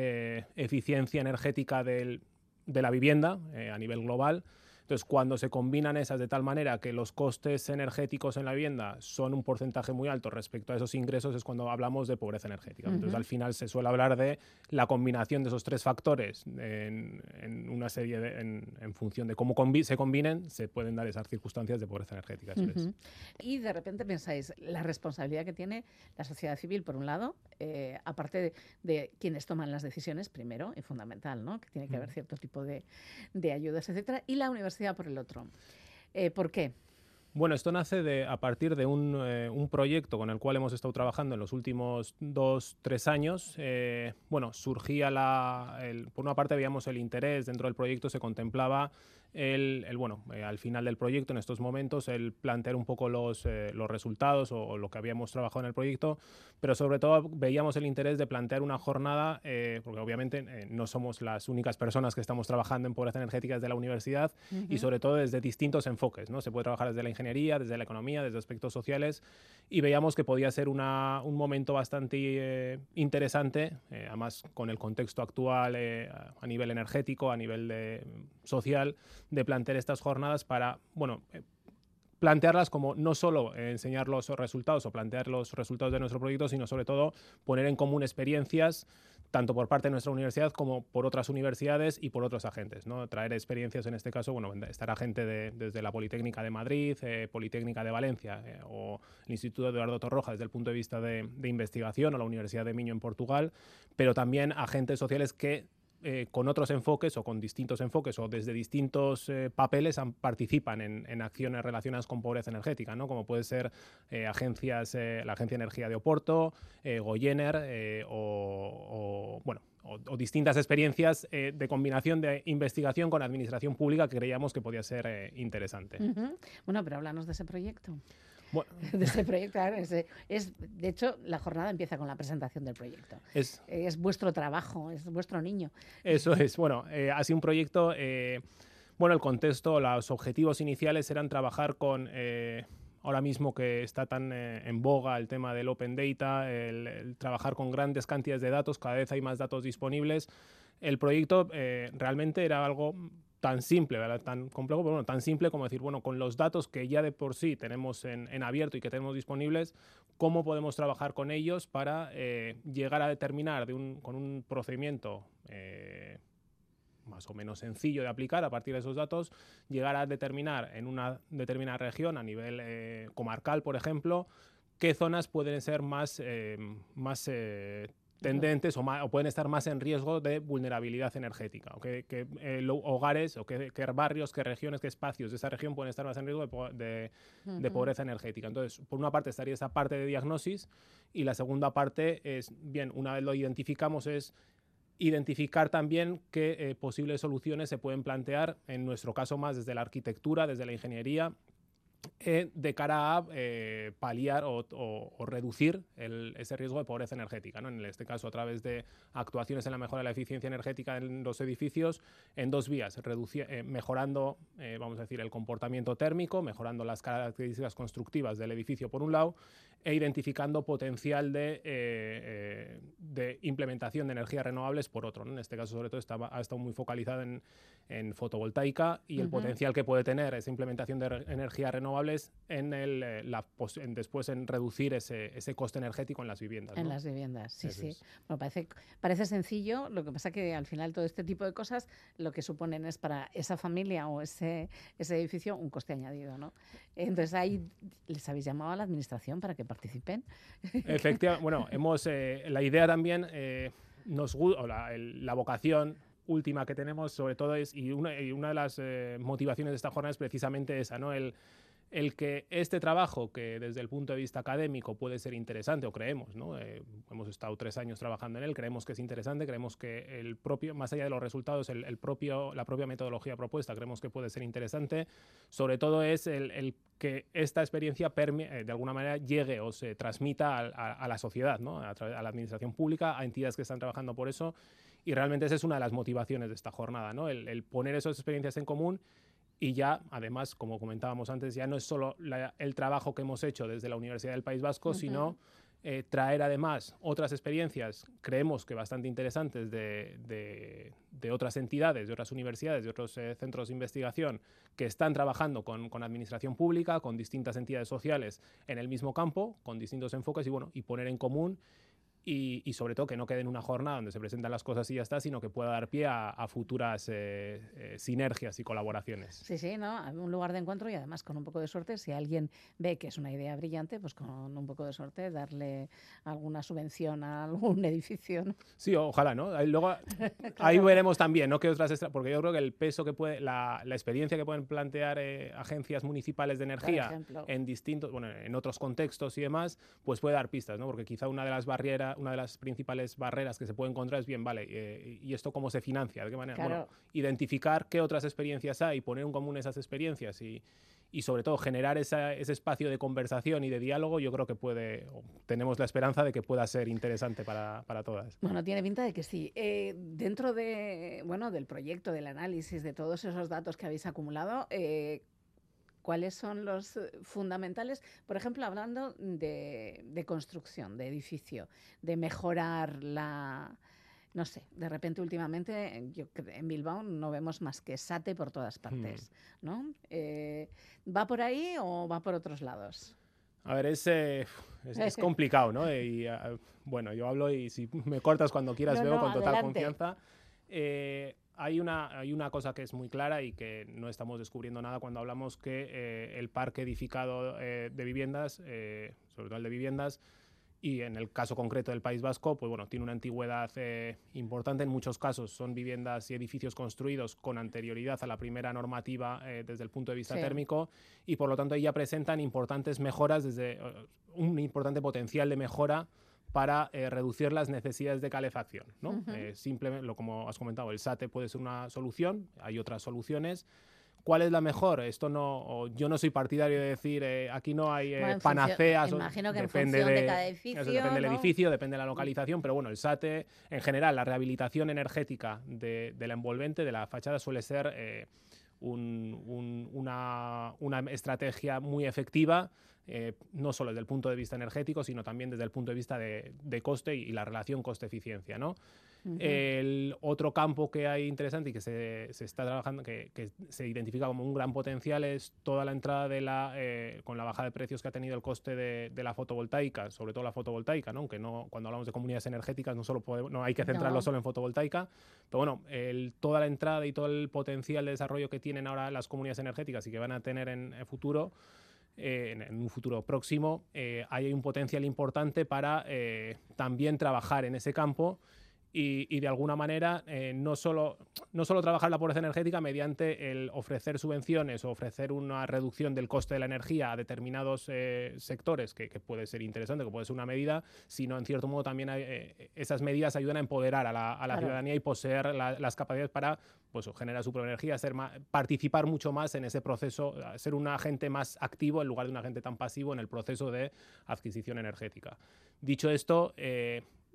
eficiencia energética del, de la vivienda a nivel global. Entonces, cuando se combinan esas de tal manera que los costes energéticos en la vivienda son un porcentaje muy alto respecto a esos ingresos, es cuando hablamos de pobreza energética. Uh -huh. Entonces, al final se suele hablar de la combinación de esos tres factores en, en una serie de, en, en, función de cómo combi se combinen, se pueden dar esas circunstancias de pobreza energética. Uh -huh. Y de repente pensáis la responsabilidad que tiene la sociedad civil, por un lado, eh, aparte de, de, quienes toman las decisiones, primero y fundamental, ¿no? que tiene que haber cierto tipo de, de ayudas, etcétera, y la universidad por el otro. Eh, ¿Por qué? Bueno, esto nace de, a partir de un, eh, un, proyecto con el cual hemos estado trabajando en los últimos dos, tres años. Eh, bueno, surgía la. Por una parte, veíamos el interés dentro del proyecto, se contemplaba el, el bueno, eh, al final del proyecto, en estos momentos, el plantear un poco los, eh, los resultados o, o, lo que habíamos trabajado en el proyecto, pero sobre todo veíamos el interés de plantear una jornada, eh, porque obviamente no somos las únicas personas que estamos trabajando en pobreza energética desde la universidad uh -huh. y sobre todo desde distintos enfoques. ¿no? Se puede trabajar desde la ingeniería, desde la economía, desde aspectos sociales y veíamos que podía ser una, un momento bastante eh, interesante, eh, además con el contexto actual eh, a nivel energético, a nivel de, social, de plantear estas jornadas para, bueno, eh, plantearlas como no solo enseñar los resultados o plantear los resultados de nuestro proyecto, sino sobre todo poner en común experiencias tanto por parte de nuestra universidad como por otras universidades y por otros agentes. ¿no? Traer experiencias, en este caso, bueno, estará gente de, desde la Politécnica de Madrid, eh, Politécnica de Valencia eh, o el Instituto Eduardo Torroja desde el punto de vista de, de investigación o la Universidad de Miño en Portugal, pero también agentes sociales que eh, con otros enfoques o con distintos enfoques o desde distintos eh, papeles participan en, acciones relacionadas con pobreza energética, ¿no? como puede ser eh, agencias, la Agencia de Energía de Oporto, Goyener o, bueno, o, distintas experiencias de combinación de investigación con administración pública que creíamos que podía ser interesante. Bueno, pero háblanos de ese proyecto. Bueno. de este proyecto. Es, de hecho, la jornada empieza con la presentación del proyecto. Es, es vuestro trabajo, es vuestro niño. Eso es. Bueno, eh, ha sido un proyecto. Eh, bueno, el contexto, los objetivos iniciales eran trabajar con. Eh, ahora mismo que está tan eh, en boga el tema del open data, el, el, trabajar con grandes cantidades de datos, cada vez hay más datos disponibles. El proyecto eh, realmente era algo tan simple, ¿verdad? tan complejo, pero bueno, tan simple como decir, bueno, con los datos que ya de por sí tenemos en, abierto y que tenemos disponibles, ¿cómo podemos trabajar con ellos para eh, llegar a determinar con un procedimiento eh, más o menos sencillo de aplicar a partir de esos datos, llegar a determinar en una determinada región, a nivel eh, comarcal, por ejemplo, qué zonas pueden ser más, tendentes o, más, o, pueden estar más en riesgo de vulnerabilidad energética, o que, que eh, hogares o que, que, barrios, que regiones, que espacios de esa región pueden estar más en riesgo de, de, uh -huh. de, pobreza energética. Entonces, por una parte estaría esa parte de diagnosis y la segunda parte es, bien, una vez lo identificamos es identificar también qué eh, posibles soluciones se pueden plantear, en nuestro caso más desde la arquitectura, desde la ingeniería, de cara a eh, paliar o reducir el, ese riesgo de pobreza energética. ¿no? En este caso, a través de actuaciones en la mejora de la eficiencia energética en los edificios, en dos vías, eh, mejorando, eh, vamos a decir, el comportamiento térmico, mejorando las características constructivas del edificio por un lado, e identificando potencial de, eh, eh, de implementación de energías renovables por otro. ¿no? En este caso, sobre todo, está, ha estado muy focalizado en, en fotovoltaica y uh -huh. el potencial que puede tener esa implementación de energías renovables en el, eh, la, en después en reducir ese, ese, coste energético en las viviendas. En las viviendas, sí, sí. Bueno, parece, parece sencillo, lo que pasa que al final todo este tipo de cosas lo que suponen es para esa familia o ese, ese edificio un coste añadido, ¿no? Entonces ahí les habéis llamado a la administración para que participen. Efectivamente, bueno, hemos, eh, la idea también, nos, o la, la vocación última que tenemos, sobre todo, es, y una, una de las eh, motivaciones de esta jornada es precisamente esa, ¿no? El, el que este trabajo, que desde el punto de vista académico puede ser interesante, o creemos, ¿no? Eh, hemos estado tres años trabajando en él, creemos que es interesante, creemos que el propio, más allá de los resultados, el, el propio, la propia metodología propuesta, creemos que puede ser interesante. Sobre todo es el, el que esta experiencia eh, de alguna manera llegue o se transmita a, la sociedad, ¿no? A, a la administración pública, a entidades que están trabajando por eso y realmente esa es una de las motivaciones de esta jornada, ¿no? el, poner esas experiencias en común y ya, además, como comentábamos antes, ya no es solo el trabajo que hemos hecho desde la Universidad del País Vasco, sino eh, traer además otras experiencias, creemos que bastante interesantes, de, de, otras entidades, de otras universidades, de otros eh, centros de investigación que están trabajando con, con, administración pública, con distintas entidades sociales en el mismo campo, con distintos enfoques y, bueno, y poner en común y, sobre todo que no quede en una jornada donde se presentan las cosas y ya está, sino que pueda dar pie a, futuras eh, eh, sinergias y colaboraciones. Sí, sí, ¿no? Un lugar de encuentro y además con un poco de suerte, si alguien ve que es una idea brillante, pues con un poco de suerte darle alguna subvención a algún edificio. ¿no? Sí, ojalá, ¿no? Luego ahí veremos también, ¿no? Que otras porque yo creo que el peso que puede, la, la experiencia que pueden plantear eh, agencias municipales de energía en distintos, bueno, en otros contextos y demás, pues puede dar pistas, ¿no? Porque quizá una de las barreras una de las principales barreras que se puede encontrar es bien, vale, eh, ¿y esto cómo se financia? ¿De qué manera? Bueno, identificar qué otras experiencias hay, poner en común esas experiencias y, y sobre todo generar ese espacio de conversación y de diálogo, yo creo que puede, tenemos la esperanza de que pueda ser interesante para, para todas. Bueno, tiene pinta de que sí. Eh, dentro de, bueno, del proyecto, del análisis, de todos esos datos que habéis acumulado, eh, ¿Cuáles son los eh, fundamentales? Por ejemplo, hablando de, construcción, de edificio, de mejorar la, no sé, de repente últimamente yo, en Bilbao no vemos más que SATE por todas partes, hmm. ¿no? Eh, ¿Va por ahí o va por otros lados? A ver, es, eh, es, complicado, ¿no? Y, ah, bueno, yo hablo y si me cortas cuando quieras veo con total confianza hay una, hay una cosa que es muy clara y que no estamos descubriendo nada cuando hablamos que eh, el parque edificado eh, de viviendas, eh, sobre todo el de viviendas, y en el caso concreto del País Vasco, pues bueno, tiene una antigüedad importante. En muchos casos son viviendas y edificios construidos con anterioridad a la primera normativa desde el punto de vista térmico y por lo tanto ya presentan importantes mejoras desde un importante potencial de mejora para eh, reducir las necesidades de calefacción. ¿no? Eh, simplemente, lo, como has comentado, el SATE puede ser una solución, hay otras soluciones. ¿Cuál es la mejor? Esto no, yo no soy partidario de decir eh, aquí no hay panaceas. imagino que depende de, cada edificio. depende del edificio, depende de la localización, pero bueno, el SATE, en general, la rehabilitación energética de, la envolvente, de la fachada, suele ser una, una estrategia muy efectiva eh, no solo desde el punto de vista energético, sino también desde el punto de vista de, coste y, la relación coste-eficiencia. ¿no? El otro campo que hay interesante y que se, está trabajando, que, se identifica como un gran potencial, es toda la entrada de la, eh, con la baja de precios que ha tenido el coste de, la fotovoltaica, sobre todo la fotovoltaica, ¿no? aunque no, cuando hablamos de comunidades energéticas no, solo no hay que centrarlo solo en fotovoltaica, pero bueno, el, toda la entrada y todo el potencial de desarrollo que tienen ahora las comunidades energéticas y que van a tener en el futuro, eh, en, un futuro próximo, eh, hay un potencial importante para eh, también trabajar en ese campo y, de alguna manera eh, no, solo, no solo trabajar la pobreza energética mediante el ofrecer subvenciones o ofrecer una reducción del coste de la energía a determinados eh, sectores, que, puede ser interesante, que puede ser una medida, sino en cierto modo también eh, esas medidas ayudan a empoderar a la, ciudadanía y poseer las capacidades para pues, generar su propia energía, ser participar mucho más en ese proceso, ser un agente más activo en lugar de un agente tan pasivo en el proceso de adquisición energética. Dicho esto,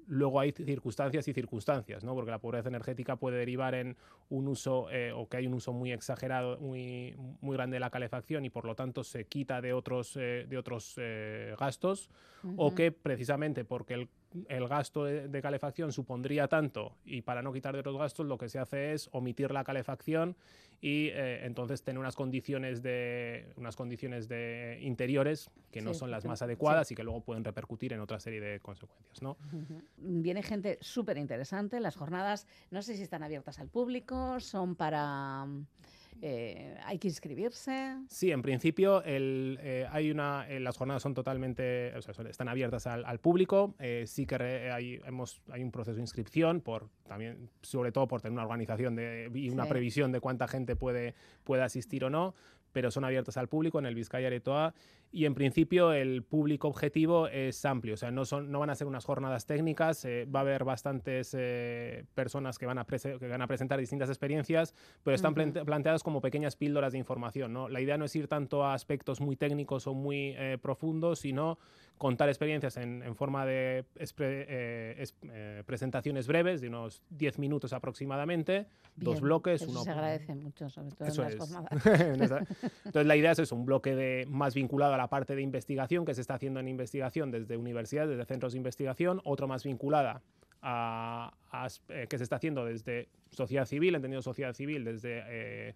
luego hay circunstancias y circunstancias, ¿no? porque la pobreza energética puede derivar en un uso eh, o que hay un uso muy exagerado, muy, muy grande de la calefacción y por lo tanto se quita de otros, eh, de otros eh, gastos, o que precisamente porque el el gasto de, de calefacción supondría tanto y para no quitar de otros gastos lo que se hace es omitir la calefacción y eh, entonces tener unas condiciones de unas condiciones de interiores que no son las más sí. adecuadas y que luego pueden repercutir en otra serie de consecuencias, ¿no? Viene gente súper interesante. Las jornadas, no sé si están abiertas al público, son para... eh, hay que inscribirse. Sí, en principio el, eh, hay una, eh, las jornadas son totalmente, o sea, están abiertas al, al público. eh, sí que re- hay, hemos, hay un proceso de inscripción, por también, sobre todo por tener una organización de, y una Sí. previsión de cuánta gente puede, puede asistir o no, pero son abiertas al público en el Vizcaya Aretoa y en principio el público objetivo es amplio, o sea, no, son, no van a ser unas jornadas técnicas, eh, va a haber bastantes eh, personas que van, a que van a presentar distintas experiencias, pero están Ujú. plante- planteadas como pequeñas píldoras de información. ¿no? La idea no es ir tanto a aspectos muy técnicos o muy eh, profundos, sino contar experiencias en, en forma de eh, eh, presentaciones breves, de unos 10 minutos aproximadamente, dos Bien, bloques. Eso uno se agradece mucho, sobre todo en las jornadas. Entonces la idea es eso, un bloque de, más vinculado a la parte de investigación que se está haciendo en investigación desde universidades, desde centros de investigación, otro más vinculada a, eh, que se está haciendo desde sociedad civil, entendido sociedad civil, desde eh,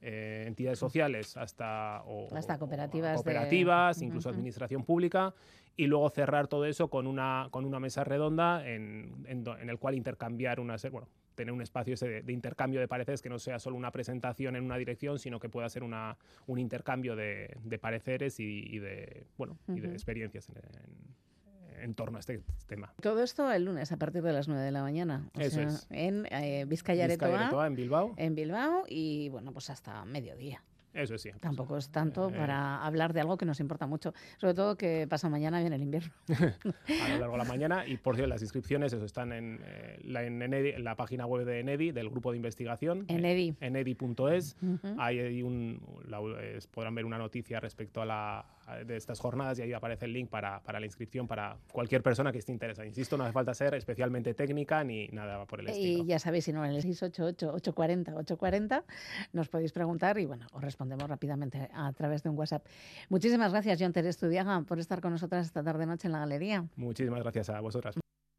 eh, entidades sociales hasta, o- Hasta o- cooperativas de- cooperativas, incluso administración pública, y luego cerrar todo eso con una, con una mesa redonda en, en el cual intercambiar una bueno, tener un espacio ese de, de intercambio de pareceres que no sea solo una presentación en una dirección, sino que pueda ser una, un intercambio de, de pareceres y, y de, bueno, y de experiencias en, en- en torno a este tema. Todo esto el lunes a partir de las 9 de la mañana. o Eso sea, es. En eh, Vizcaya Aretoa, en Bilbao. en Bilbao y bueno, pues hasta mediodía. Eso sí. Tampoco es tanto Eh, para hablar de algo que nos importa mucho. Sobre todo que pasa mañana viene el invierno. a lo largo de la mañana. Y por cierto, las inscripciones eso, están en, eh, la, en, Enedi- la página web de Enedi, del grupo de investigación. Enedi. Enedi.es. Ujú. Ahí hay un, la- es- podrán ver una noticia respecto a la, de estas jornadas y ahí aparece el link para, para la inscripción para cualquier persona que esté interesada. Insisto, no hace falta ser especialmente técnica ni nada por el estilo. Y ya sabéis, si no, en el 688-840-840 nos podéis preguntar y bueno, os respondemos rápidamente a través de un WhatsApp. Muchísimas gracias, John Teres Tudiaga, por estar con nosotras esta tarde-noche en la galería. Muchísimas gracias a vosotras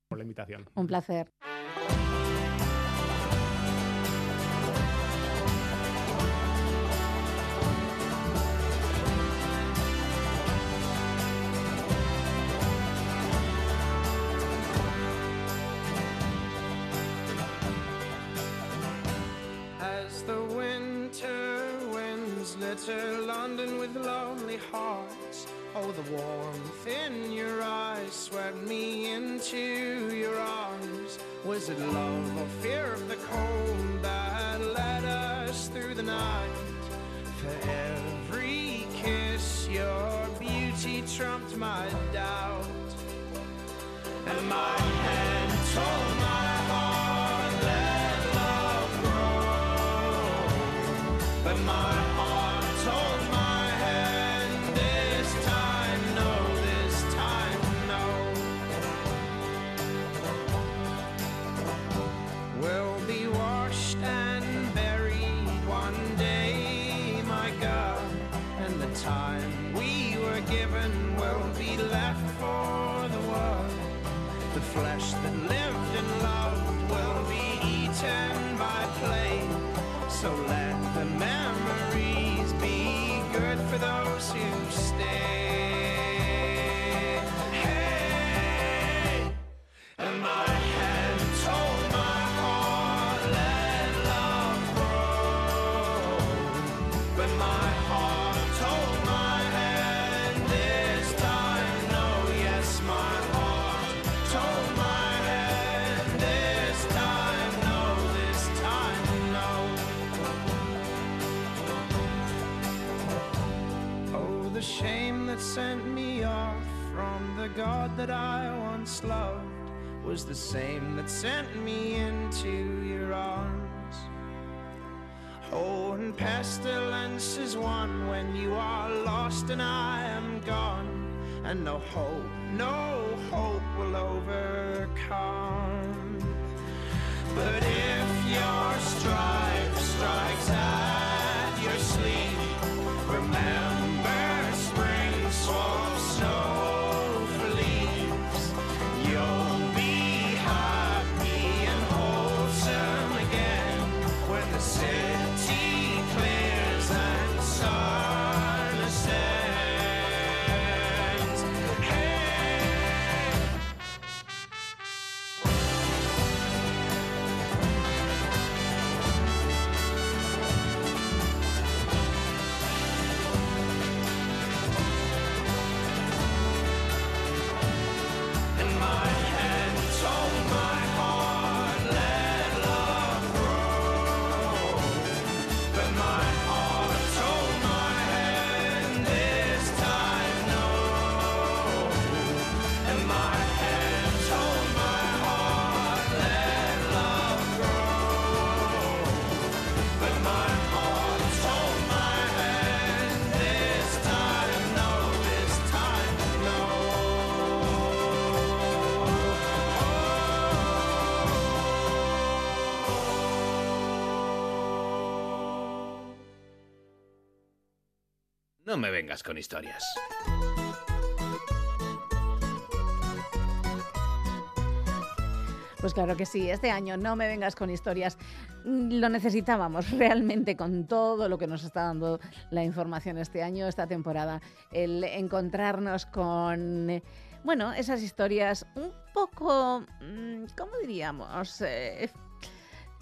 por la invitación. Un placer. Litter London with lonely hearts. Oh, the warmth in your eyes swept me into your arms. Was it love or fear of the cold that I once loved was the same that sent me into your arms. Oh, and pestilence is one when you are lost and I am gone, and no hope, no hope will overcome. But if your stripe strikes at No me vengas con historias. Pues claro que sí, este año no me vengas con historias. Mm, Lo necesitábamos realmente con todo lo que nos está dando la información este año, esta temporada. El encontrarnos con, bueno, esas historias un poco, mm, ¿cómo diríamos? Eh,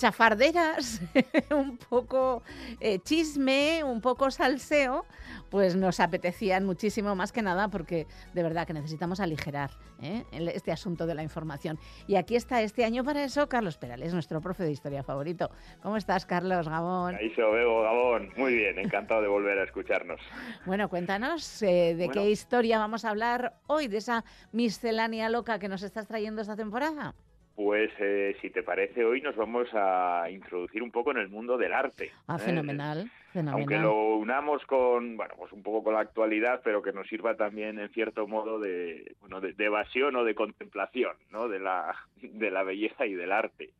chafarderas, un poco eh, chisme, un poco salseo, pues nos apetecían muchísimo más que nada porque de verdad que necesitamos aligerar ¿eh? este asunto de la información. Y aquí está este año para eso Carlos Perales, nuestro profe de historia favorito. ¿Cómo estás, Carlos Gabón? Ahí se lo veo, Gabón. Muy bien, encantado de volver a escucharnos. Bueno, cuéntanos eh, de Bueno. qué historia vamos a hablar hoy, de esa miscelánea loca que nos estás trayendo esta temporada. Pues eh, si te parece, hoy nos vamos a introducir un poco en el mundo del arte. Ah, ¿eh? fenomenal, fenomenal. Aunque lo unamos con, bueno, pues un poco con la actualidad, pero que nos sirva también en cierto modo de, bueno, de, de evasión o de contemplación, ¿no? De la, de la belleza y del arte.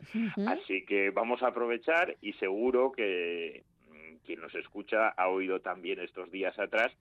Así que vamos a aprovechar y seguro que mm, quien nos escucha ha oído también estos días atrás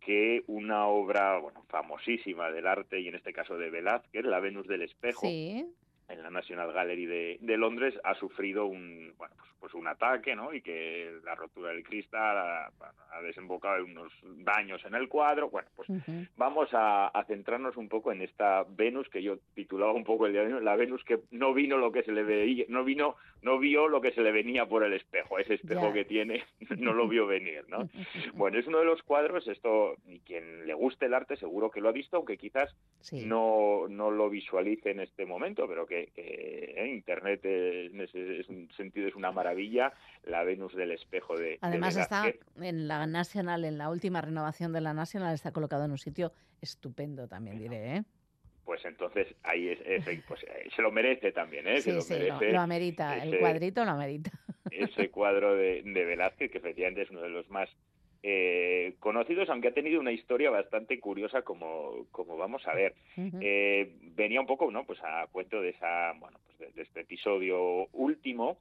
que una obra bueno, famosísima del arte y en este caso de Velázquez, la Venus del espejo, Sí. En la National Gallery de, de Londres ha sufrido un bueno pues, pues un ataque no y que la rotura del cristal ha, ha desembocado en unos daños en el cuadro. Bueno pues vamos a, a centrarnos un poco en esta Venus que yo titulaba un poco el día de hoy, la Venus que no vino lo que se le veía no vino no vio lo que se le venía por el espejo ese espejo que tiene no lo vio venir no bueno es uno de los cuadros esto y quien le guste el arte seguro que lo ha visto aunque quizás no, no lo visualice en este momento, pero que, que, eh, Internet eh, en ese es sentido es una maravilla, la Venus del espejo de, de Además está en la National, en la última renovación de la National, está colocado en un sitio estupendo también, diré, ¿eh? Pues entonces ahí es, es- pues, eh, se lo merece también, ¿eh? se lo sí, lo, merece lo amerita, el cuadrito lo amerita. ese cuadro de, de Velázquez, que efectivamente es uno de los más eh, conocidos, aunque ha tenido una historia bastante curiosa, como, como vamos a ver. Eh, venía un poco, ¿no? Pues a cuento de esa, bueno, pues de, de este episodio último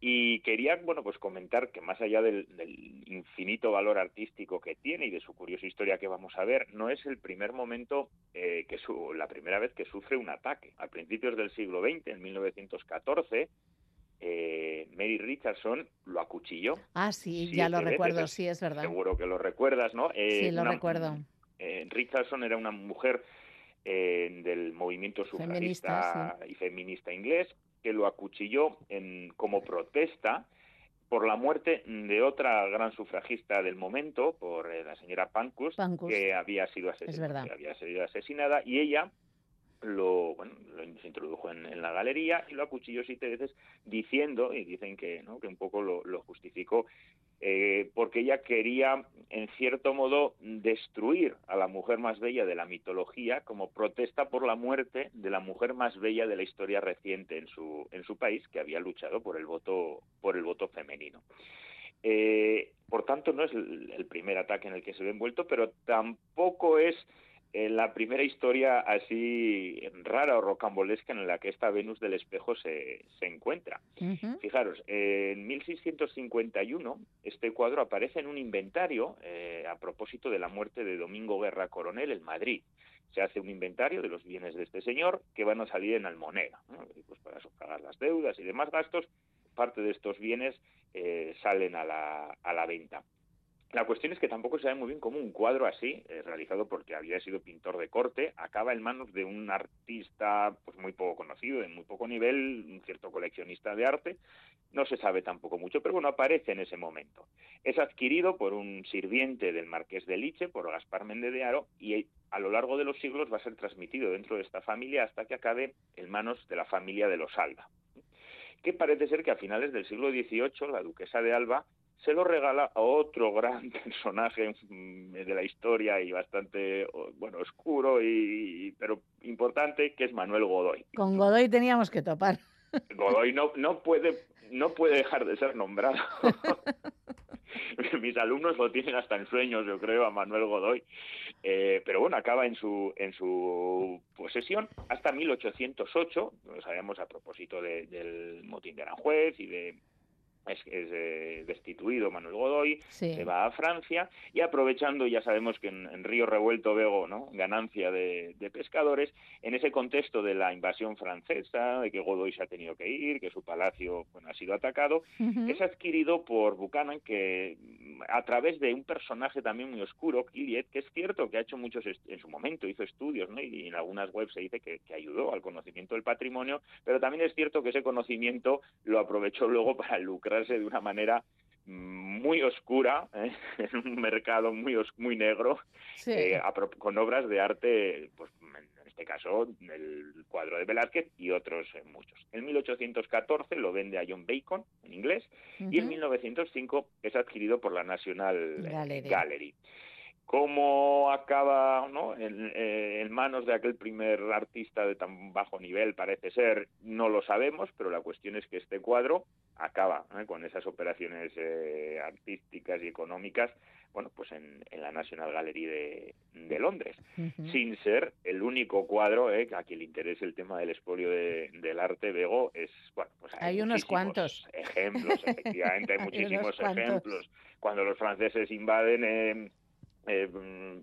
y quería, bueno, pues comentar que más allá del, del infinito valor artístico que tiene y de su curiosa historia que vamos a ver, no es el primer momento eh, que su, la primera vez que sufre un ataque. A principios del siglo XX, en 1914, eh, Mary Richardson lo acuchilló. Ah, sí, ya lo recuerdo, sí, es verdad. Seguro que lo recuerdas, ¿no? Eh, Sí, lo una- recuerdo. eh, Richardson era una mujer eh, del movimiento Feminista, sufragista y feminista inglés que lo acuchilló en, como protesta por la muerte de otra gran sufragista del momento, por eh, la señora Pankhurst, Pankhurst. que había sido asesinada, había sido asesinada y ella lo, bueno, lo se introdujo en, en la galería y lo acuchilló siete veces diciendo, y dicen que, ¿no? que un poco lo, justificó, eh, porque ella quería, en cierto modo, destruir a la mujer más bella de la mitología como protesta por la muerte de la mujer más bella de la historia reciente en su, en su país, que había luchado por el voto, por el voto femenino. Eh, por tanto, no es el, el primer ataque en el que se ve envuelto, pero tampoco es la primera historia así rara o rocambolesca en la que esta Venus del espejo se, se encuentra. Fijaros, eh, en 1651 este cuadro aparece en un inventario eh, a propósito de la muerte de Domingo Guerra Coronel en Madrid. Se hace un inventario de los bienes de este señor que van a salir en almoneda, pues para sufragar las deudas y demás gastos. Parte de estos bienes eh, salen a la, a la venta. La cuestión es que tampoco se sabe muy bien cómo un cuadro así, eh, realizado porque había sido pintor de corte, acaba en manos de un artista pues muy poco conocido, de muy poco nivel, un cierto coleccionista de arte. No se sabe tampoco mucho, pero bueno, aparece en ese momento. Es adquirido por un sirviente del marqués de Liche, por Gaspar Méndez de Aro, y a lo largo de los siglos va a ser transmitido dentro de esta familia hasta que acabe en manos de la familia de los Alba. Que parece ser que a finales del siglo XVIII la duquesa de Alba se lo regala a otro gran personaje mm, de la historia y bastante bueno oscuro y pero importante que es Manuel Godoy. Con Godoy teníamos que topar. Godoy no no puede no puede dejar de ser nombrado. Mis alumnos lo tienen hasta en sueños, yo creo, a Manuel Godoy. Eh, pero bueno, acaba en su, en su posesión hasta 1808, lo sabemos a propósito del motín de Aranjuez y de es, eh, destituido Manuel Godoy, se va a Francia y aprovechando, ya sabemos que en, Río Revuelto Vego, ¿no? ganancia de, pescadores, en ese contexto de la invasión francesa, de que Godoy se ha tenido que ir, que su palacio bueno, ha sido atacado, es adquirido por Buchanan que a través de un personaje también muy oscuro, Kiliet, que es cierto que ha hecho muchos en su momento, hizo estudios, ¿no? y en algunas webs se dice que, que ayudó al conocimiento del patrimonio, pero también es cierto que ese conocimiento lo aprovechó luego para lucrar de una manera muy oscura, ¿eh? en un mercado muy, muy negro, eh, con obras de arte, pues en este caso el cuadro de Velázquez y otros eh, muchos. En 1814 lo vende a John Bacon, en inglés, y en 1905 es adquirido por la National Gallery. ¿Cómo acaba ¿no? en, manos de aquel primer artista de tan bajo nivel, parece ser, no lo sabemos, pero la cuestión es que este cuadro acaba ¿eh? con esas operaciones eh, artísticas y económicas, bueno, pues en, la National Gallery de, Londres, sin ser el único cuadro ¿eh? a quien le interese el tema del expolio del arte Bego, es, bueno, pues hay, unos cuantos ejemplos, efectivamente, hay muchísimos ejemplos. Cuando los franceses invaden eh,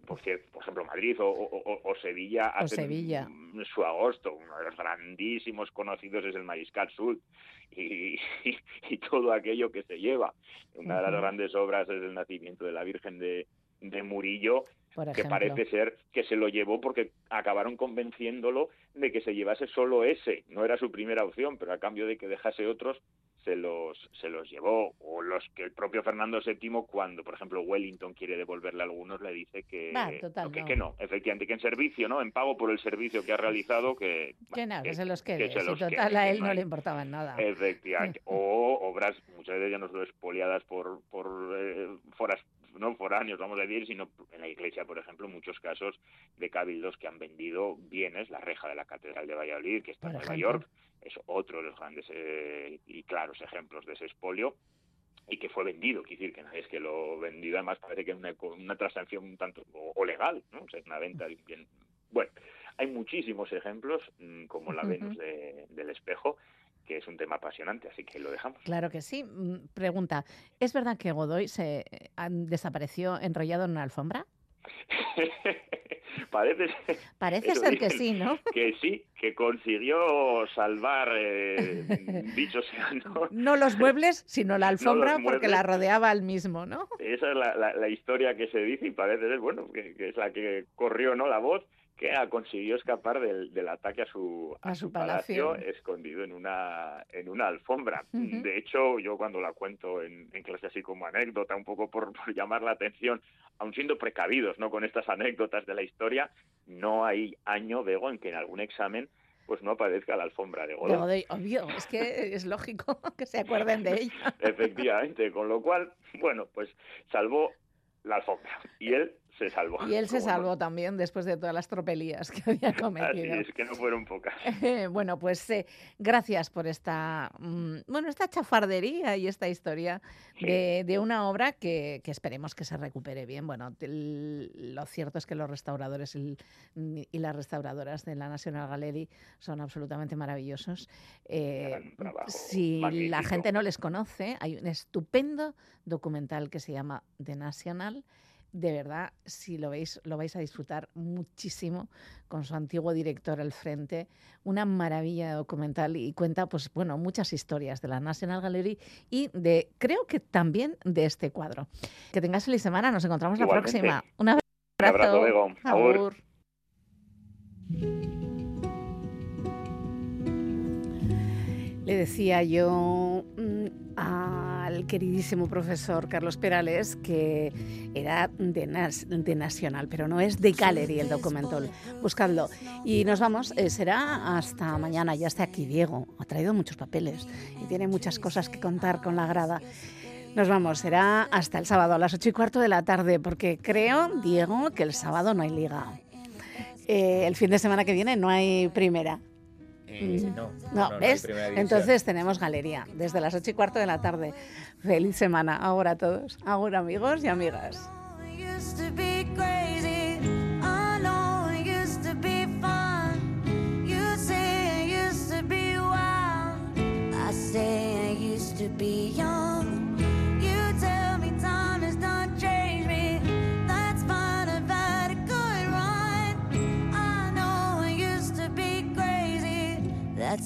por, por ejemplo, Madrid o, Sevilla hacen su agosto. Uno de los grandísimos conocidos es el Mariscal Sul y, todo aquello que se lleva. Una de las grandes obras es el nacimiento de la Virgen de, de Murillo, que parece ser que se lo llevó porque acabaron convenciéndolo de que se llevase solo ese. No era su primera opción, pero a cambio de que dejase otros, se los, se los llevó, o los que el propio Fernando VII, cuando, por ejemplo, Wellington quiere devolverle a algunos, le dice que, no, que, no. efectivamente, que en servicio, ¿no? En pago por el servicio que ha realizado, que... Que nada, que, se los quede, si total a él no, le importaba nada. Efectivamente, o obras, muchas de ellas no solo expoliadas por, por eh, foras, no foráneos, vamos a decir, sino en la iglesia, por ejemplo, muchos casos de cabildos que han vendido bienes, la reja de la Catedral de Valladolid, que está en Nueva York, es otro de los grandes eh, y claros ejemplos de ese expolio y que fue vendido, quiero decir que no es que lo vendido, además parece que es una, una transacción un tanto o, legal, ¿no? O sea, una venta bien. Bueno, hay muchísimos ejemplos, mm, como la Venus del espejo, que es un tema apasionante, así que lo dejamos. Claro que sí. Mm, pregunta, ¿es verdad que Godoy se eh, desapareció enrollado en una alfombra? Parece, Parece ser que sí, ¿no? Que sí, que consiguió salvar, eh, dicho sea, ¿no? los muebles, sino la alfombra, porque la rodeaba al mismo, ¿no? Esa es la, historia que se dice y parece ser, bueno, que, que es la que corrió, ¿no? La voz que consiguió escapar del, del ataque a su, a, su palacio. escondido en una, en una alfombra. De hecho, yo cuando la cuento en, en, clase así como anécdota, un poco por, llamar la atención, aun siendo precavidos ¿no? con estas anécdotas de la historia, no hay año, Bego, en que en algún examen pues no aparezca la alfombra de Godoy. obvio, es que es lógico que se acuerden de ella. Efectivamente, con lo cual, bueno, pues salvó la alfombra y él se salvó. Y él se salvó también después de todas las tropelías que había cometido. Así es, que no fueron pocas. bueno, pues eh, gracias por esta, mm, bueno, esta chafardería y esta historia de, una obra que, esperemos que se recupere bien. Bueno, lo cierto es que los restauradores y, las restauradoras de la National Gallery son absolutamente maravillosos. Eh, si la gente no les conoce, hay un estupendo documental que se llama The National de verdad, si lo veis, lo vais a disfrutar muchísimo con su antiguo director al frente. Una maravilla de documental y cuenta, pues bueno, muchas historias de la National Gallery y de, creo que también de este cuadro. Que tengáis feliz semana, nos encontramos la próxima. Un abrazo. Un abrazo. Agur. Le decía yo mm, al queridísimo profesor Carlos Perales que era de, Nas- de Nacional, pero no es de Gallery el documental. Buscadlo. Y nos vamos, eh, será hasta mañana. Ya está aquí Diego. Ha traído muchos papeles y tiene muchas cosas que contar con la grada. Nos vamos, será hasta el sábado a las ocho y cuarto de la tarde, porque creo, Diego, que el sábado no hay liga. Eh, el fin de semana que viene no hay primera. Eh, no, No, ¿ves? Entonces tenemos galería desde las ocho y cuarto de la tarde. Feliz semana ahora a todos. Ahora amigos y amigas.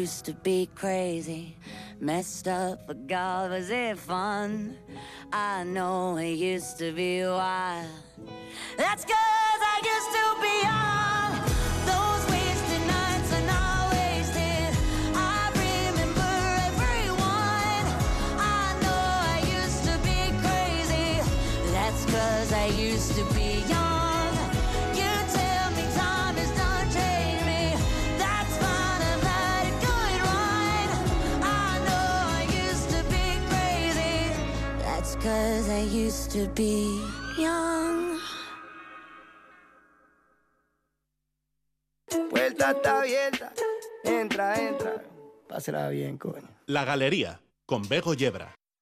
used to be crazy, messed up, but God, was it fun? I know it used to be wild. That's cause I used to be young. Those wasted nights are not wasted. I remember everyone. I know I used to be crazy. That's cause I used to be young. Cause I used to be young. Puerta está abierta. Entra, entra. Pásela bien, coño. La Galería, con Bego Yebra.